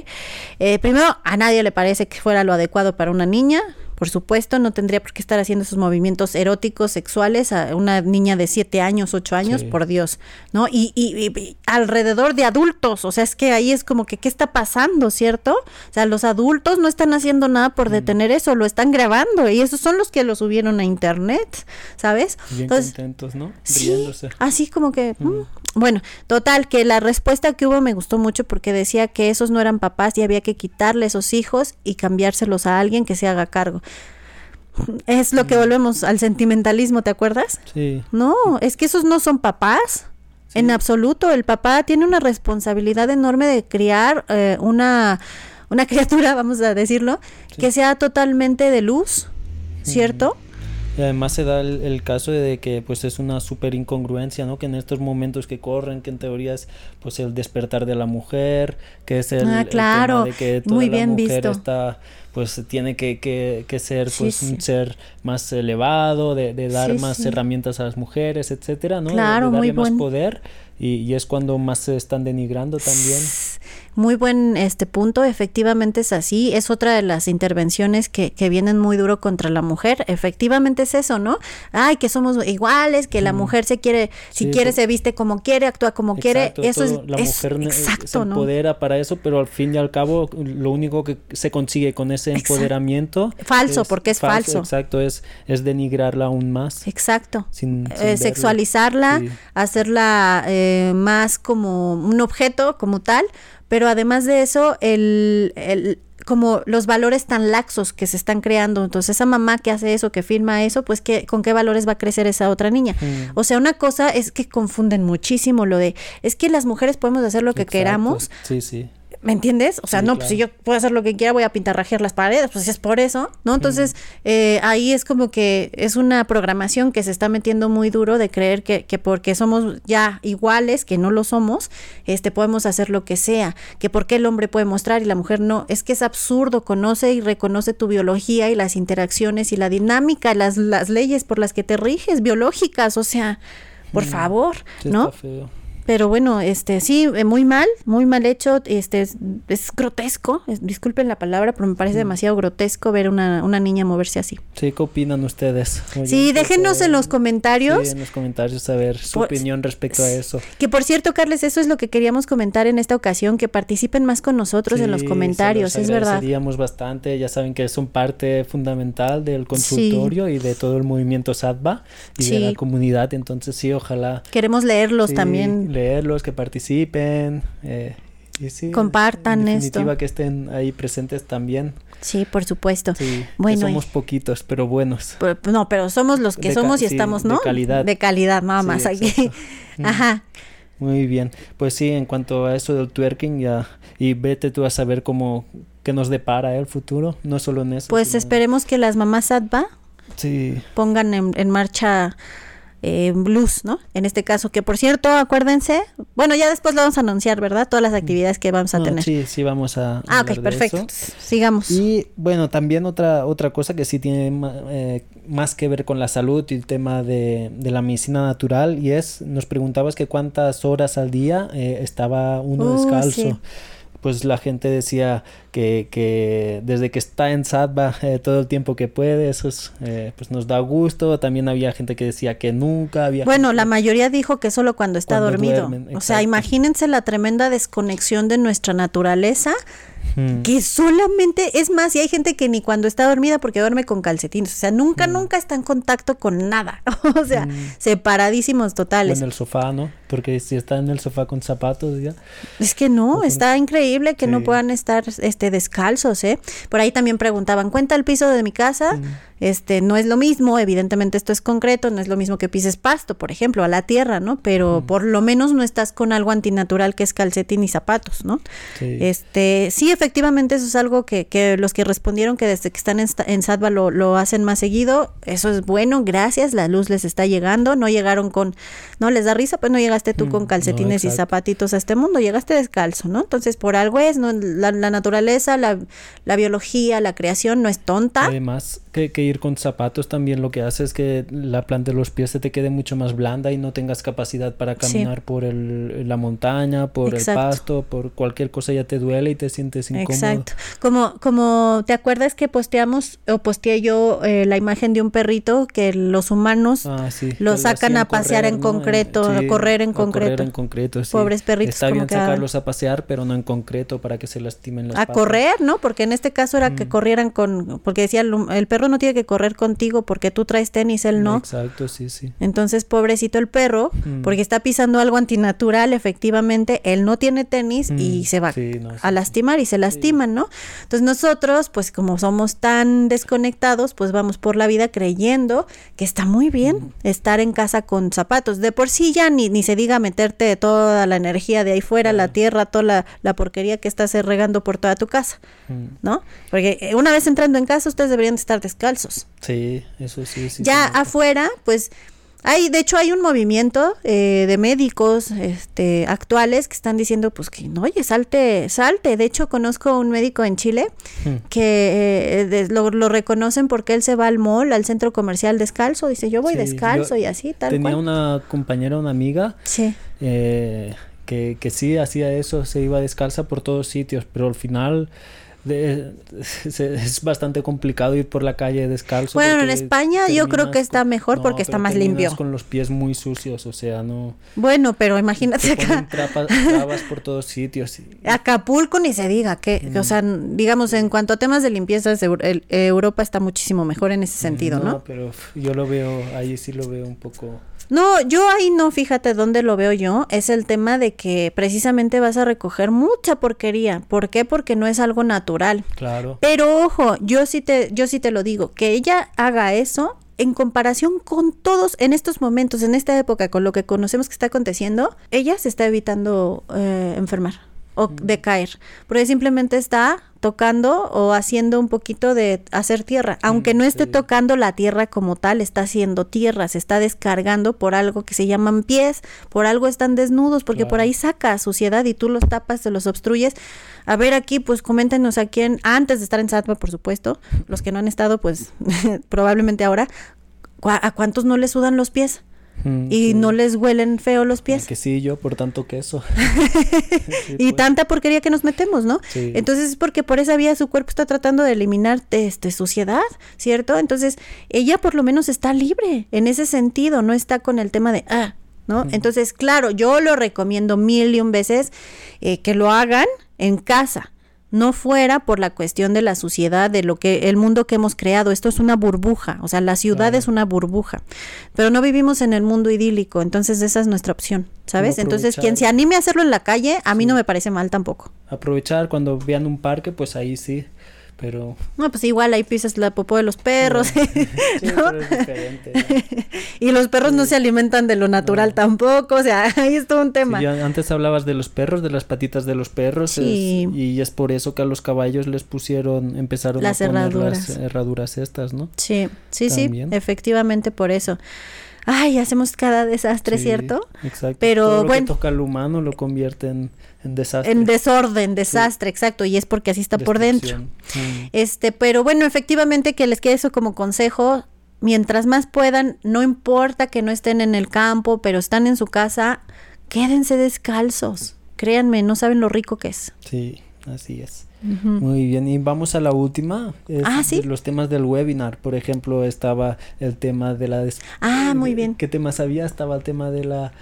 Eh, primero, a nadie le parece que fuera lo adecuado para una niña, por supuesto, no tendría por qué estar haciendo esos movimientos eróticos, sexuales a una niña de 7 años, 8 años, por Dios, ¿no? Y, y, alrededor de adultos, o sea, es que ahí es como que, ¿qué está pasando, cierto? O sea, los adultos no están haciendo nada por mm. detener eso, lo están grabando y esos son los que lo subieron a internet, ¿sabes? Bien contentos, ¿no? Sí, así como que, mm. Mm, bueno, total, que la respuesta que hubo me gustó mucho porque decía que esos no eran papás y había que quitarle esos hijos y cambiárselos a alguien que se haga cargo. Es lo que volvemos al sentimentalismo, ¿te acuerdas? Sí. No, es que esos no son papás. En absoluto, el papá tiene una responsabilidad enorme de criar eh, una, una *laughs* criatura, vamos a decirlo, que sea totalmente de luz, ¿cierto? Y además se da el, caso de que pues es una súper incongruencia, ¿no? Que en estos momentos que corren, que en teoría es pues el despertar de la mujer, que es el, ah, claro. de que toda Muy bien la mujer visto. está pues tiene que, que, que ser pues un ser más elevado, de, de dar más herramientas a las mujeres, etcétera, ¿no? Claro, de, darle más poder y, y, es cuando más se están denigrando también. Muy buen este punto, efectivamente es así, es otra de las intervenciones que, que vienen muy duro contra la mujer, efectivamente es eso, ¿no? Ay, que somos iguales, que la mujer se quiere, si quiere se viste como quiere, actúa como quiere, eso es, la mujer exacto, se empodera para eso, pero al fin y al cabo lo único que se consigue con ese empoderamiento falso, porque es falso, exacto, es, es denigrarla aún más. Exacto. Eh, sexualizarla, hacerla eh, más como un objeto como tal, pero además de eso, el, el como los valores tan laxos que se están creando. Entonces, esa mamá que hace eso, que firma eso, pues ¿qué, con qué valores va a crecer esa otra niña. Mm. O sea, una cosa es que confunden muchísimo lo de, es que las mujeres podemos hacer lo que queramos. Sí, sí. ¿Me entiendes? O sea, no, pues si yo puedo hacer lo que quiera, voy a pintarrajear las paredes, pues es por eso, ¿no? Entonces, eh, ahí es como que es una programación que se está metiendo muy duro de creer que, que porque somos ya iguales, que no lo somos, este, podemos hacer lo que sea, que porque el hombre puede mostrar y la mujer no. Es que es absurdo, conoce y reconoce tu biología y las interacciones y la dinámica, las, las leyes por las que te riges, biológicas, o sea, por favor, ¿no? Pero bueno, este sí, eh, muy mal, muy mal hecho, este es, grotesco, disculpen la palabra, pero me parece mm. demasiado grotesco ver una, una niña moverse así. Sí, ¿qué opinan ustedes? sí, déjenos en los comentarios. Sí, en los comentarios saber su opinión respecto a eso. Que por cierto, Carles, eso es lo que queríamos comentar en esta ocasión, que participen más con nosotros en los comentarios, es verdad. bastante, ya saben que son parte fundamental del consultorio y de todo el movimiento SATBA y de la comunidad, entonces sí, ojalá. Queremos leerlos también. Leerlos, que participen. Eh, y Compartan en esto. que estén ahí presentes también. Sí, por supuesto. Sí, bueno, somos poquitos, pero buenos. no, pero somos los que somos y estamos, ¿no? De calidad. De calidad, nada más. aquí. *laughs* Ajá. Muy bien. Pues sí, en cuanto a eso del twerking, ya. Y vete tú a saber cómo. qué nos depara el futuro, no solo en eso. Pues esperemos que las mamás ADVA sí. pongan en, en marcha eh, blues, ¿no? En este caso, que por cierto, acuérdense, bueno, ya después lo vamos a anunciar, ¿verdad? Todas las actividades que vamos a tener. Sí, sí, vamos a. Ah, ok, perfecto. Sigamos. Y bueno, también otra, otra cosa que sí tiene eh, más que ver con la salud y el tema de, de, la medicina natural, y es, nos preguntabas que cuántas horas al día eh, estaba uno uh, descalzo. Pues la gente decía que, que desde que está en Satba eh, todo el tiempo que puede, eso es, eh, pues nos da gusto. También había gente que decía que nunca había. Bueno, la mayoría dijo que solo cuando está dormido. o sea, imagínense la tremenda desconexión de nuestra naturaleza que solamente, es más, y hay gente que ni cuando está dormida porque duerme con calcetines, o sea, nunca, nunca está en contacto con nada, *laughs* o sea, separadísimos totales. en el sofá, ¿no? Porque si está en el sofá con zapatos ya. Es que no, está increíble que no puedan estar este descalzos, ¿eh? Por ahí también preguntaban, ¿cuenta el piso de mi casa? Este, no es lo mismo, evidentemente esto es concreto, no es lo mismo que pises pasto, por ejemplo, a la tierra, ¿no? Pero por lo menos no estás con algo antinatural que es calcetín y zapatos, ¿no? Sí. Este, sí, efectivamente eso es algo que, que los que respondieron que desde que están en, en Sadva lo, lo, hacen más seguido, eso es bueno, gracias, la luz les está llegando, no llegaron con, no les da risa, pues no llegaste tú con calcetines y zapatitos a este mundo, llegaste descalzo, ¿no? Entonces por algo es, ¿no? La, naturaleza, la, la, biología, la creación no es tonta. Además, que, que ir con zapatos también lo que hace es que la planta de los pies se te quede mucho más blanda y no tengas capacidad para caminar por el, la montaña, por el pasto, por cualquier cosa ya te duele y te sientes incómodo. Exacto. Como, como te acuerdas que posteamos o posteé yo eh, la imagen de un perrito que los humanos ah, lo sacan a pasear en concreto, a correr en concreto. Correr en concreto, Pobres perritos. Está bien sacarlos a pasear, pero no en concreto para que se lastimen las A correr, ¿no? Porque en este caso era que corrieran con, porque decía el, el perro no tiene que correr contigo porque tú traes tenis, él no. Exacto, sí, sí. Entonces, pobrecito el perro, mm. porque está pisando algo antinatural, efectivamente, él no tiene tenis y mm, se va a lastimar y se lastiman, ¿no? Entonces nosotros, pues como somos tan desconectados, pues vamos por la vida creyendo que está muy bien mm. estar en casa con zapatos. De por sí ya ni, ni se diga meterte toda la energía de ahí fuera, la tierra, toda la, la, porquería que estás regando por toda tu casa, ¿no? Porque eh, una vez entrando en casa, ustedes deberían estar descalzos. Sí, eso sí. sí ya afuera, pues hay, de hecho, hay un movimiento eh, de médicos este, actuales que están diciendo, pues que no, oye, salte, salte. De hecho, conozco un médico en Chile hmm. que eh, lo, reconocen porque él se va al mall, al centro comercial descalzo. Dice, yo voy descalzo y así, tal Tenía una compañera, una amiga. Sí. Eh, que, que sí hacía eso, se iba descalza por todos sitios, pero al final *laughs* es bastante complicado ir por la calle descalzo. Bueno, en España yo creo que está mejor porque está más limpio. con los pies muy sucios, o sea, no. Bueno, pero imagínate acá. trabas por todos sitios. *laughs* Acapulco ni se diga que, o sea, digamos, en cuanto a temas de limpieza, Europa está muchísimo mejor en ese sentido, ¿no? No, pero yo lo veo, ahí sí lo veo un poco no, yo ahí no, fíjate dónde lo veo yo, es el tema de que precisamente vas a recoger mucha porquería. ¿Por qué? Porque no es algo natural. Claro. Pero ojo, yo sí te, yo sí te lo digo, que ella haga eso en comparación con todos en estos momentos, en esta época, con lo que conocemos que está aconteciendo, ella se está evitando eh, enfermar o decaer, porque simplemente está tocando o haciendo un poquito de hacer tierra, aunque no esté tocando la tierra como tal, está haciendo tierra, se está descargando por algo que se llaman pies, por algo están desnudos, porque por ahí saca suciedad y tú los tapas, se los obstruyes. A ver aquí, pues coméntenos a quién, antes de estar en Satma, por supuesto, los que no han estado, pues *laughs* probablemente ahora, ¿a cuántos no les sudan los pies? Mm, y no les huelen feo los pies. Que sí, yo por tanto queso. *laughs* y pues. tanta porquería que nos metemos, ¿no? Entonces es porque por esa vía su cuerpo está tratando de eliminar este, suciedad, ¿cierto? Entonces ella por lo menos está libre en ese sentido, no está con el tema de, ah, ¿no? Entonces, claro, yo lo recomiendo mil y un veces eh, que lo hagan en casa no fuera por la cuestión de la suciedad, de lo que el mundo que hemos creado. Esto es una burbuja, o sea, la ciudad es una burbuja, pero no vivimos en el mundo idílico, entonces esa es nuestra opción, ¿sabes? Entonces, quien se anime a hacerlo en la calle, a mí no me parece mal tampoco. Aprovechar cuando vean un parque, pues ahí sí pero... No, pues igual ahí pisas la popó de los perros. *laughs* *laughs* y los perros no se alimentan de lo natural tampoco, o sea, *laughs* ahí es todo un tema. antes hablabas de los perros, de las patitas de los perros, y es por eso que a los caballos les pusieron, empezaron las a poner herraduras. las herraduras estas, ¿no? Sí, sí, sí, efectivamente por eso ay, hacemos cada desastre, ¿cierto? Exacto. Pero Todo lo bueno, que toca al humano lo convierte en, desastre. En desorden, desastre, exacto, y es porque así está por dentro. Este, pero bueno, efectivamente que les quede eso como consejo, mientras más puedan, no importa que no estén en el campo, pero están en su casa, quédense descalzos. Créanme, no saben lo rico que es. Sí, así es. Muy bien, y vamos a la última. ah, sí. Los temas del webinar, por ejemplo, estaba el tema de la... Ah, muy bien. ¿Qué temas había? Estaba el tema de la...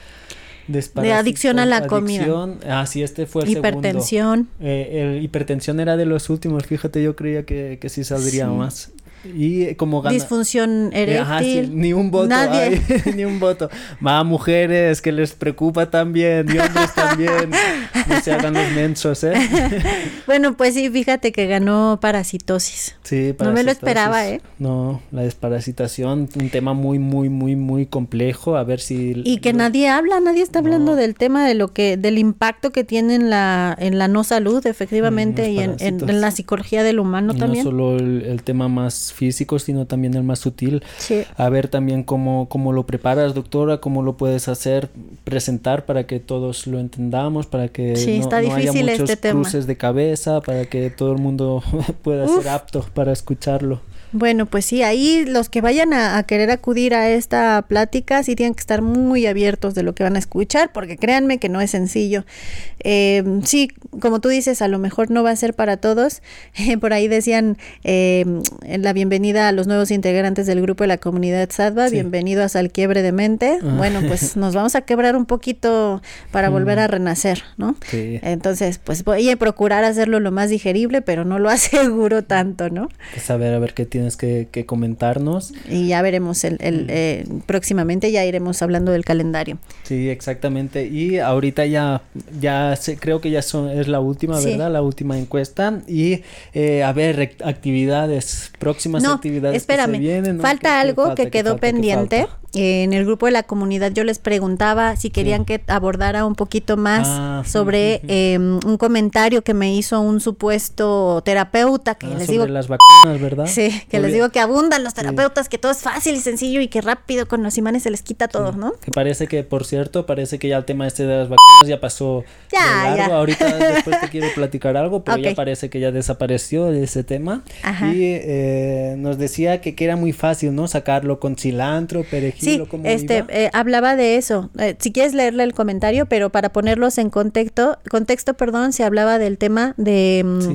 De adicción a la comida. Ah, sí, este fue el Hipertensión. Eh, el hipertensión era de los últimos, fíjate, yo creía que, que sí saldría más. Y como gana... Disfunción eh, eréctil. ni un voto Nadie. *laughs* ni un voto. Más mujeres que les preocupa también, y hombres también. No se hagan los mensos, ¿eh? *laughs* bueno, pues sí, fíjate que ganó parasitosis. Sí, parasitosis. No me lo esperaba, ¿eh? No, la desparasitación, un tema muy, muy, muy, muy complejo. A ver si... Y que nadie habla, nadie está hablando del tema de lo que, del impacto que tiene en la, en la no salud, efectivamente, y en, en, la psicología del humano también. No solo el tema más físico, sino también el más sutil. A ver también cómo, cómo lo preparas, doctora, cómo lo puedes hacer, presentar para que todos lo entendamos, para que no, haya muchos este cruces de cabeza, para que todo el mundo *laughs* pueda ser apto para escucharlo. Bueno, pues sí, ahí los que vayan a, querer acudir a esta plática sí tienen que estar muy abiertos de lo que van a escuchar, porque créanme que no es sencillo. Eh, sí, como tú dices, a lo mejor no va a ser para todos. *laughs* por ahí decían eh, la bienvenida a los nuevos integrantes del grupo de la comunidad Sadva, bienvenidos al quiebre de mente. Ah. Bueno, pues *laughs* nos vamos a quebrar un poquito para volver a mm. renacer, ¿no? Sí. Entonces, pues voy a procurar hacerlo lo más digerible, pero no lo *laughs* aseguro tanto, ¿no? Pues a ver, a ver qué tienes que, comentarnos. Y ya veremos el, mm. eh, próximamente, ya iremos hablando del calendario. Sí, exactamente. Y ahorita ya, ya creo que ya son, es la última, ¿verdad? La última encuesta. Y eh, a ver, actividades, próximas actividades. Espérame, que se vienen, falta algo que quedó pendiente en el grupo de la comunidad yo les preguntaba si querían que abordara un poquito más ah, sobre em, un comentario que me hizo un supuesto terapeuta que ah, les sobre digo las vacunas, ¿verdad? Sí, que les digo que abundan los terapeutas, que todo es fácil y sencillo y que rápido con los imanes se les quita todo, ¿no? Que parece que, por cierto, parece que ya el tema este de las vacunas ya pasó ya, largo. Ahorita *laughs* después te quiero platicar algo, pero ya parece que ya desapareció ese tema. Y eh, nos decía que, que era muy fácil, ¿no? Sacarlo con cilantro, perejil sí, este, eh, hablaba de eso. Eh, si quieres leerle el comentario, pero para ponerlos en contexto, contexto, perdón, se hablaba del tema de... Mm,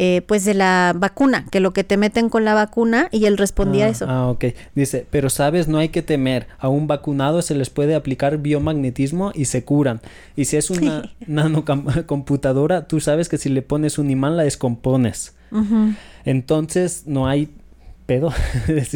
eh, pues de la vacuna, que lo que te meten con la vacuna y él respondía a eso. Ah, ok. Dice, pero sabes, no hay que temer. A un vacunado se les puede aplicar biomagnetismo y se curan. Y si es *laughs* una nanocomputadora, tú sabes que si le pones un imán la descompones. Entonces no hay pedo. *laughs* *laughs*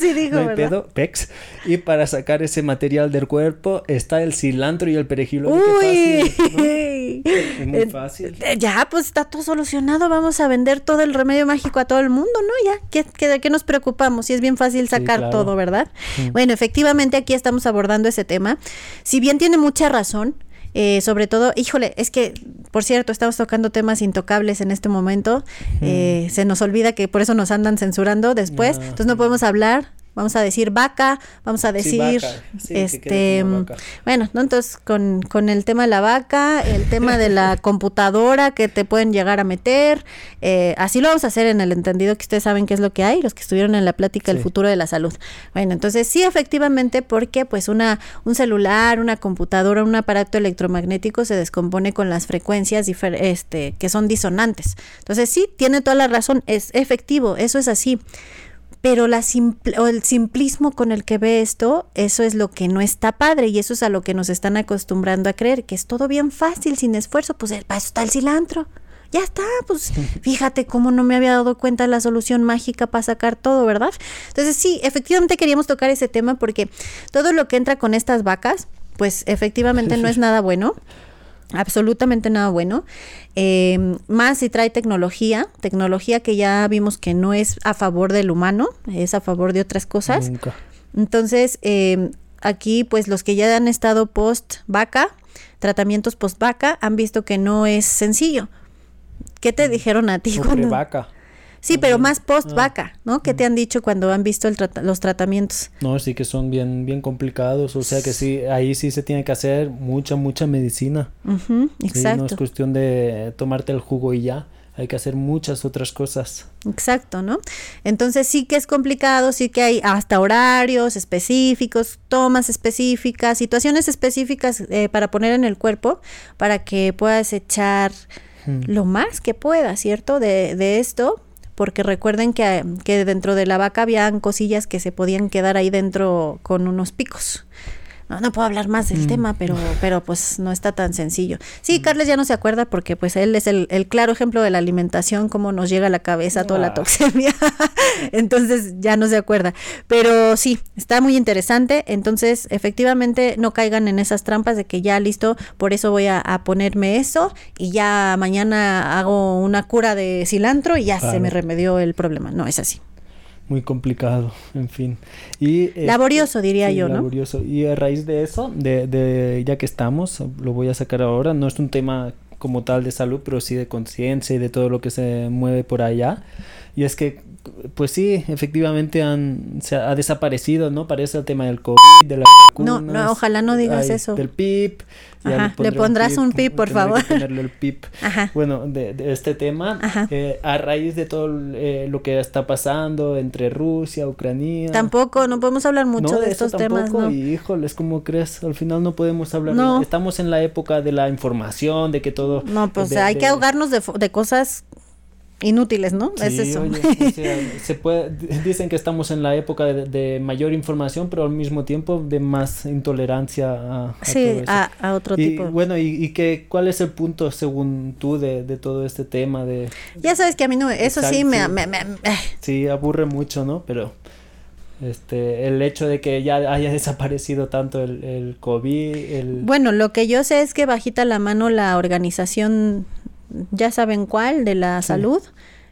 sí, dijo, no hay pedo, pex. Y para sacar ese material del cuerpo está el cilantro y el perejil. Uy. *laughs* Es muy fácil. Eh, ya, pues está todo solucionado. Vamos a vender todo el remedio mágico a todo el mundo, ¿no? Ya, ¿qué, qué, de qué nos preocupamos? Si es bien fácil sacar todo, ¿verdad? Bueno, efectivamente aquí estamos abordando ese tema. Si bien tiene mucha razón, eh, sobre todo, híjole, es que, por cierto, estamos tocando temas intocables en este momento. Eh, se nos olvida que por eso nos andan censurando después. entonces no podemos hablar vamos a decir vaca, vamos a decir, este, bueno, entonces con, con, el tema de la vaca, el tema de la *laughs* computadora que te pueden llegar a meter, eh, así lo vamos a hacer en el entendido que ustedes saben qué es lo que hay, los que estuvieron en la plática del futuro de la salud. Bueno, entonces sí, efectivamente, porque pues una, un celular, una computadora, un aparato electromagnético se descompone con las frecuencias este, que son disonantes. Entonces sí, tiene toda la razón, es efectivo, eso es así pero la o el simplismo con el que ve esto, eso es lo que no está padre y eso es a lo que nos están acostumbrando a creer, que es todo bien fácil, sin esfuerzo, pues para eso está el cilantro. Ya está, pues *laughs* fíjate cómo no me había dado cuenta la solución mágica para sacar todo, ¿verdad? Entonces sí, efectivamente queríamos tocar ese tema porque todo lo que entra con estas vacas, pues efectivamente no es *laughs* nada bueno absolutamente nada bueno. Em, más si trae tecnología, tecnología que ya vimos que no es a favor del humano, es a favor de otras cosas. Entonces, em, aquí pues los que ya han estado post vaca, tratamientos post vaca, han visto que no es sencillo. ¿Qué te mm. dijeron a ti cuando vaca? Sí, pero más post vaca, ¿no? ¿Qué te han dicho cuando han visto los tratamientos? No, sí que son bien, bien complicados, o sea que sí, ahí sí se tiene que hacer mucha, mucha medicina. exacto. no es cuestión de tomarte el jugo y ya hay que hacer muchas otras cosas. Exacto, ¿no? Entonces sí que es complicado, sí que hay hasta horarios específicos, tomas específicas, situaciones específicas eh, para poner en el cuerpo para que puedas echar lo más que pueda, ¿cierto? De, de esto porque recuerden que, que dentro de la vaca habían cosillas que se podían quedar ahí dentro con unos picos no, no puedo hablar más del mm. tema, pero, pero pues no está tan sencillo. Sí. Carles ya no se acuerda porque pues él es el, claro ejemplo de la alimentación, cómo nos llega a la cabeza toda la toxemia. *laughs* entonces ya no se acuerda. Pero sí, está muy interesante. Entonces, efectivamente, no caigan en esas trampas de que ya listo, por eso voy a, ponerme eso y ya mañana hago una cura de cilantro y ya se me remedió el problema. No, es así muy complicado, en fin. Y, este, laborioso, diría yo, ¿no? Laborioso. Y a raíz de eso, de, de, ya que estamos, lo voy a sacar ahora, no es un tema como tal de salud, pero sí de conciencia y de todo lo que se mueve por allá. Y es que pues sí, efectivamente han, se ha desaparecido, ¿no? Parece el tema del COVID, de las vacunas. No, no, ojalá no digas eso. Del PIP. le, pondrás un PIP, por favor. ponerle el PIP. Bueno, de, este tema, eh, a raíz de todo eh, lo que está pasando entre Rusia, Ucrania. Tampoco, no podemos hablar mucho de, estos temas. ¿no? Y híjoles, ¿cómo crees? Al final no podemos hablar. No. Estamos en la época de la información, de que todo. No, pues hay que ahogarnos de, de cosas inútiles, ¿no? es eso. *laughs* se puede, dicen que estamos en la época de, mayor información, pero al mismo tiempo de más intolerancia a, sí, a, otro y, tipo. Bueno, y, y que, ¿cuál es el punto según tú de, todo este tema? de Ya sabes que a mí no, eso sí me, me, Sí, aburre mucho, ¿no? Pero este el hecho de que ya haya *laughs* desaparecido tanto el, el COVID el... bueno lo que yo sé es que bajita la mano la organización ya saben cuál, de la salud,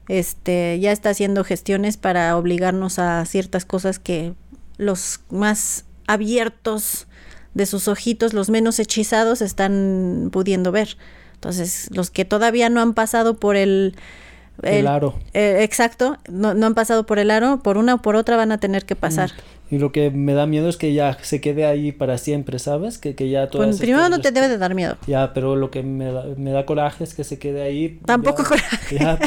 este, ya está haciendo gestiones para obligarnos a ciertas cosas que los más abiertos de sus ojitos, los menos hechizados, están pudiendo ver. Entonces, los que todavía no han pasado por el... El, aro. Eh, exacto, no, no, han pasado por el aro, por una o por otra van a tener que pasar. Y lo que me da miedo es que ya se quede ahí para siempre, ¿sabes? Que, que ya todo. Pues primero no te debe de dar miedo. Ya, pero lo que me da, me da coraje es que se quede ahí. Tampoco *laughs* coraje. Ya,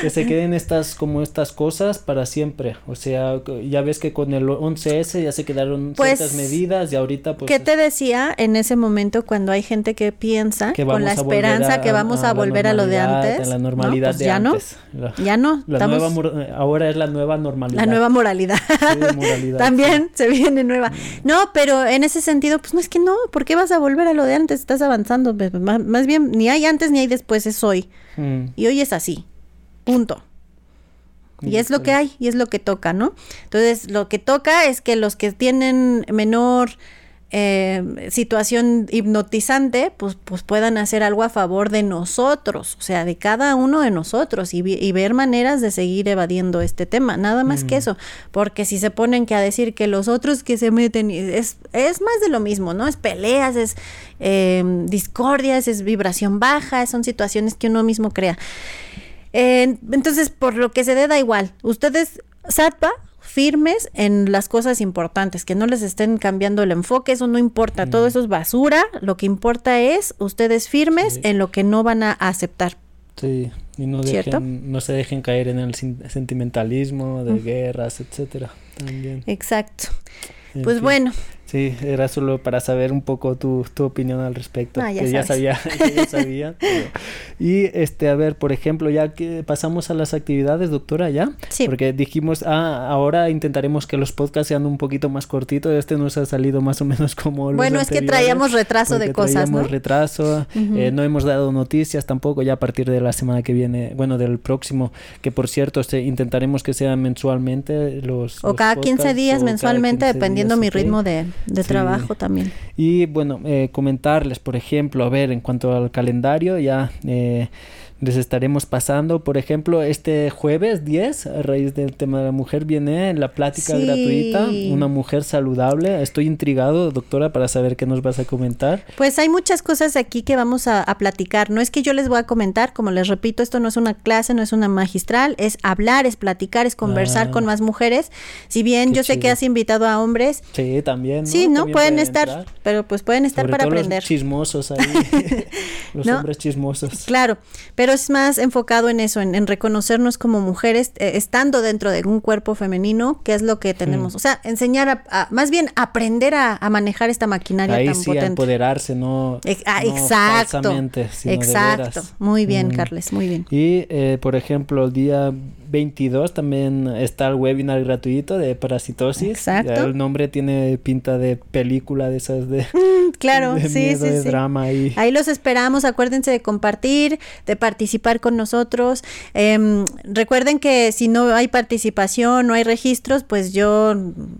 que se queden estas, como estas cosas para siempre. O sea, ya ves que con el 11S ya se quedaron pues, ciertas medidas y ahorita pues... ¿Qué te decía en ese momento cuando hay gente que piensa con la esperanza que vamos a, volver a lo de antes? A la normalidad pues de ya antes. No, ya no. La nueva, ahora es la nueva normalidad. La nueva moralidad. Sí, moralidad. *laughs* También se viene nueva. No, pero en ese sentido, pues no es que no, ¿por qué vas a volver a lo de antes? Estás avanzando. Pues, más, bien, ni hay antes ni hay después, es hoy. Mm. Y hoy es así. Punto. Y es lo que hay, y es lo que toca, ¿no? Entonces, lo que toca es que los que tienen menor eh, situación hipnotizante, pues, pues puedan hacer algo a favor de nosotros, o sea, de cada uno de nosotros y, ver maneras de seguir evadiendo este tema, nada más que mm. eso, porque si se ponen que a decir que los otros que se meten es, es más de lo mismo, ¿no? Es peleas, es eh, discordias, es vibración baja, son situaciones que uno mismo crea. entonces, por lo que se dé, da igual. Ustedes, Satpa, firmes en las cosas importantes, que no les estén cambiando el enfoque, eso no importa, todo eso es basura, lo que importa es ustedes firmes en lo que no van a aceptar. Sí, y no, dejen, no se dejen caer en el sentimentalismo de guerras, etcétera. También. Exacto. pues bueno, Sí, era solo para saber un poco tu, tu opinión al respecto. Ah, ya que, ya sabía, *laughs* ya sabía, *laughs* Y este, a ver, por ejemplo, ya que pasamos a las actividades, doctora, ¿ya? Sí. Porque dijimos, ah, ahora intentaremos que los podcasts sean un poquito más cortitos. Este nos ha salido más o menos como los Bueno, es que traíamos retraso de cosas, traíamos retraso, eh, no hemos dado noticias tampoco ya a partir de la semana que viene, bueno, del próximo, que por cierto, este, intentaremos que sean mensualmente los... O cada 15 días mensualmente, dependiendo mi ritmo de de trabajo también. Y bueno, eh, comentarles, por ejemplo, a ver, en cuanto al calendario, ya eh, les estaremos pasando. Por ejemplo, este jueves 10, a raíz del tema de la mujer, viene la plática gratuita, una mujer saludable. Estoy intrigado, doctora, para saber qué nos vas a comentar. Pues hay muchas cosas aquí que vamos a, platicar. No es que yo les voy a comentar, como les repito, esto no es una clase, no es una magistral, es hablar, es platicar, es conversar con ah. más mujeres. Si bien yo sé que has invitado a hombres. Sí, también. Sí, ¿no? pueden, estar, pero pues pueden estar para aprender. Los chismosos ahí. *laughs* los hombres chismosos. Claro, pero es más enfocado en eso, en, reconocernos como mujeres, eh, estando dentro de un cuerpo femenino, que es lo que tenemos. O sea, enseñar a, más bien aprender a, manejar esta maquinaria Ahí sí, empoderarse, no, ah, exacto, exacto. Muy bien, mm. Carles, muy bien. Y, eh, por ejemplo, el día 22 también está el webinar gratuito de parasitosis. Exacto. el nombre tiene pinta de película de esas de. Mm, claro, sí, sí, drama ahí. Ahí los esperamos. Acuérdense de compartir, de participar con nosotros. Em, recuerden que si no hay participación, no hay registros, pues yo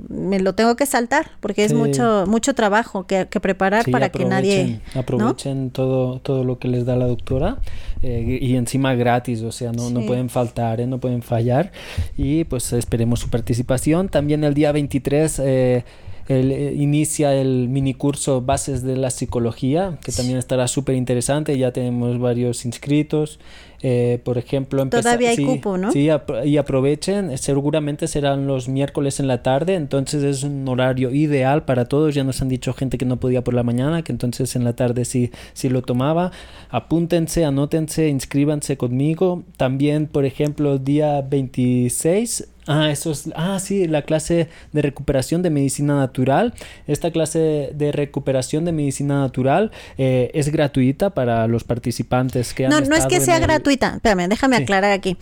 me lo tengo que saltar porque es mucho mucho trabajo que, preparar para que nadie. Aprovechen todo, todo lo que les da la doctora eh, y encima gratis, o sea, no, no pueden faltar, ¿eh? no pueden fallar y pues esperemos su participación. También el día 23 eh, el, eh, inicia el mini curso Bases de la Psicología, que también estará súper interesante. Ya tenemos varios inscritos. Eh, por ejemplo, todavía hay cupo, ¿no? Sí, y aprovechen. Seguramente serán los miércoles en la tarde, entonces es un horario ideal para todos. Ya nos han dicho gente que no podía por la mañana, que entonces en la tarde sí, sí lo tomaba. Apúntense, anótense, inscríbanse conmigo. También, por ejemplo, día 26 Ah, eso es, ah, sí, la clase de recuperación de medicina natural. Esta clase de recuperación de medicina natural eh, es gratuita para los participantes que no, han No, no es que sea gratuita. Espérame, déjame aclarar aquí.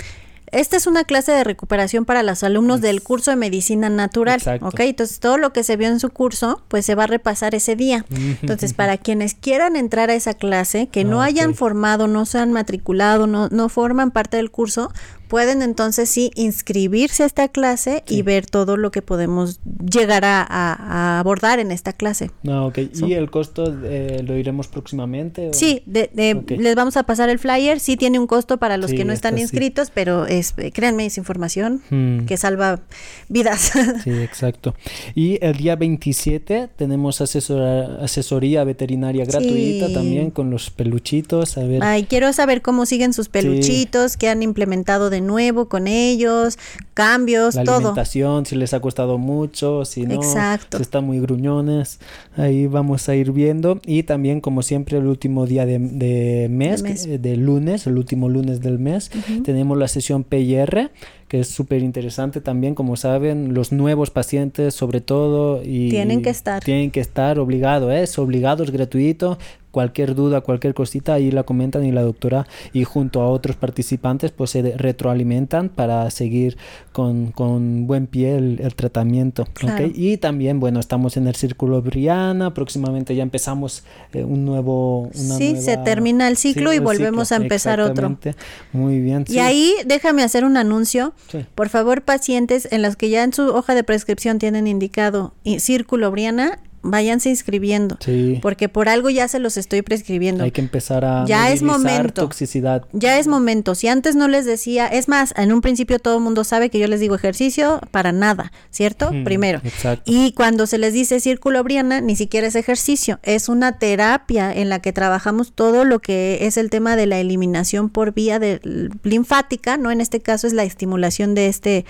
Esta es una clase de recuperación para los alumnos del curso de medicina natural, ¿ok? Entonces todo lo que se vio en su curso, pues se va a repasar ese día. Entonces para quienes quieran entrar a esa clase, que no ah, hayan formado, no se han matriculado, no, no forman parte del curso, pueden entonces sí inscribirse a esta clase y ver todo lo que podemos llegar a, abordar en esta clase. No, ok. ¿Y el costo eh, lo iremos próximamente? Sí, les vamos a pasar el flyer. Sí tiene un costo para los que no están inscritos, pero es, créanme, es información hmm. que salva vidas. sí, exacto. Y el día 27 tenemos asesoría veterinaria gratuita también con los peluchitos. A ver. Ay, quiero saber cómo siguen sus peluchitos, qué han implementado de nuevo con ellos, cambios, la alimentación, si les ha costado mucho, si no, Exacto. si están muy gruñones, ahí vamos a ir viendo. Y también, como siempre, el último día de, mes, de, lunes, el último lunes del mes, tenemos la sesión PIR que es súper interesante también, como saben, los nuevos pacientes sobre todo y tienen que estar. Tienen que estar obligados, es obligado, es gratuito, cualquier duda, cualquier cosita, ahí la comentan y la doctora y junto a otros participantes pues se retroalimentan para seguir con, con buen pie el, tratamiento. Y también, bueno, estamos en el Círculo Briana, próximamente ya empezamos eh, un nuevo... sí, se termina el ciclo y volvemos a empezar otro. Muy bien. Y ahí déjame hacer un anuncio. Por favor, pacientes en los que ya en su hoja de prescripción tienen indicado Círculo Briana, váyanse inscribiendo. Sí. Porque por algo ya se los estoy prescribiendo. Hay que empezar a ya es momento. toxicidad. Ya es momento. Si antes no les decía, es más, en un principio todo el mundo sabe que yo les digo ejercicio para nada, ¿cierto? Primero. Exacto. Y cuando se les dice círculo Briana, ni siquiera es ejercicio, es una terapia en la que trabajamos todo lo que es el tema de la eliminación por vía de linfática, ¿no? En este caso es la estimulación de este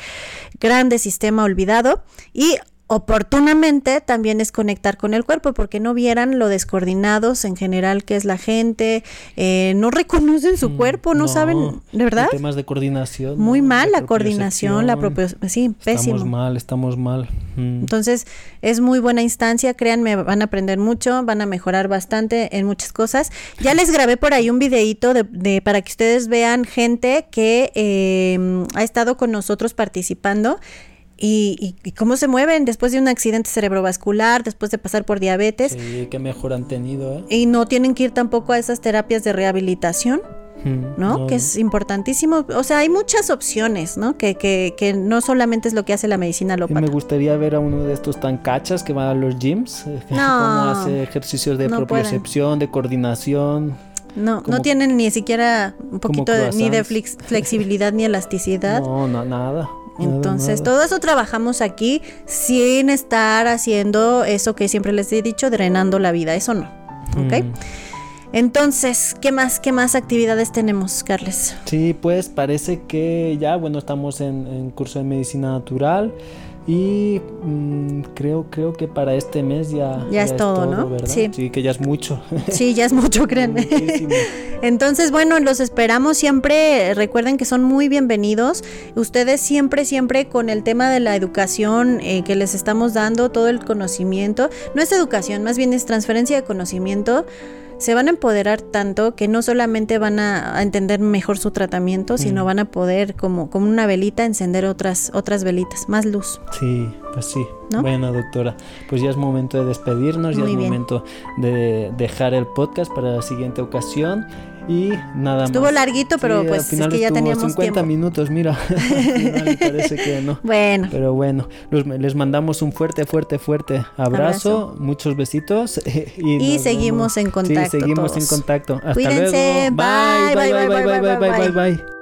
grande sistema olvidado y oportunamente también es conectar con el cuerpo, porque no vieran lo descoordinados en general que es la gente, eh, no reconocen su mm, cuerpo, no, saben, ¿de verdad? Temas de coordinación. Muy mal la coordinación, la propia, sí, pésimo. Estamos mal, estamos mal. Mm. Entonces, es muy buena instancia, créanme, van a aprender mucho, van a mejorar bastante en muchas cosas. Ya les grabé por ahí un videito de, para que ustedes vean gente que eh, ha estado con nosotros participando y, cómo se mueven después de un accidente cerebrovascular, después de pasar por diabetes. Sí, qué mejor han tenido. ¿eh? Y no tienen que ir tampoco a esas terapias de rehabilitación. ¿no? Que es importantísimo. O sea, hay muchas opciones, ¿no? Que, que, que no solamente es lo que hace la medicina alópata. Me gustaría ver a uno de estos tan cachas que va a los gyms, eh, *laughs* no, cómo hace ejercicios de propiocepción, de coordinación. No, no tienen ni siquiera un poquito ni de flexibilidad ni *laughs* elasticidad. No, no, nada. Entonces, todo eso trabajamos aquí sin estar haciendo eso que siempre les he dicho, drenando la vida. Eso no. ¿Ok? Mm. Entonces, ¿qué más, qué más actividades tenemos, Carles? Sí, pues parece que ya, bueno, estamos en, en curso de medicina natural. Y mm, creo, creo que para este mes ya, ya, es, todo, ¿no? Sí. sí. que ya es mucho. *laughs* Sí, ya es mucho, créanme. *laughs* Entonces, bueno, los esperamos siempre. Recuerden que son muy bienvenidos. Ustedes siempre, siempre con el tema de la educación eh, que les estamos dando, todo el conocimiento. No es educación, más bien es transferencia de conocimiento se van a empoderar tanto que no solamente van a, entender mejor su tratamiento, sino mm. van a poder como, como una velita encender otras, otras velitas, más luz. Sí, pues sí. Bueno, doctora, pues ya es momento de despedirnos, ya es momento de dejar el podcast para la siguiente ocasión. Y nada Estuvo larguito, pero pues es que ya teníamos 50 minutos, mira. final parece que no. Bueno. Pero bueno, les mandamos un fuerte, fuerte, fuerte abrazo, muchos besitos. Y, seguimos en contacto. Sí, seguimos en contacto. Hasta luego. bye, bye, bye, bye, bye, bye, bye. bye.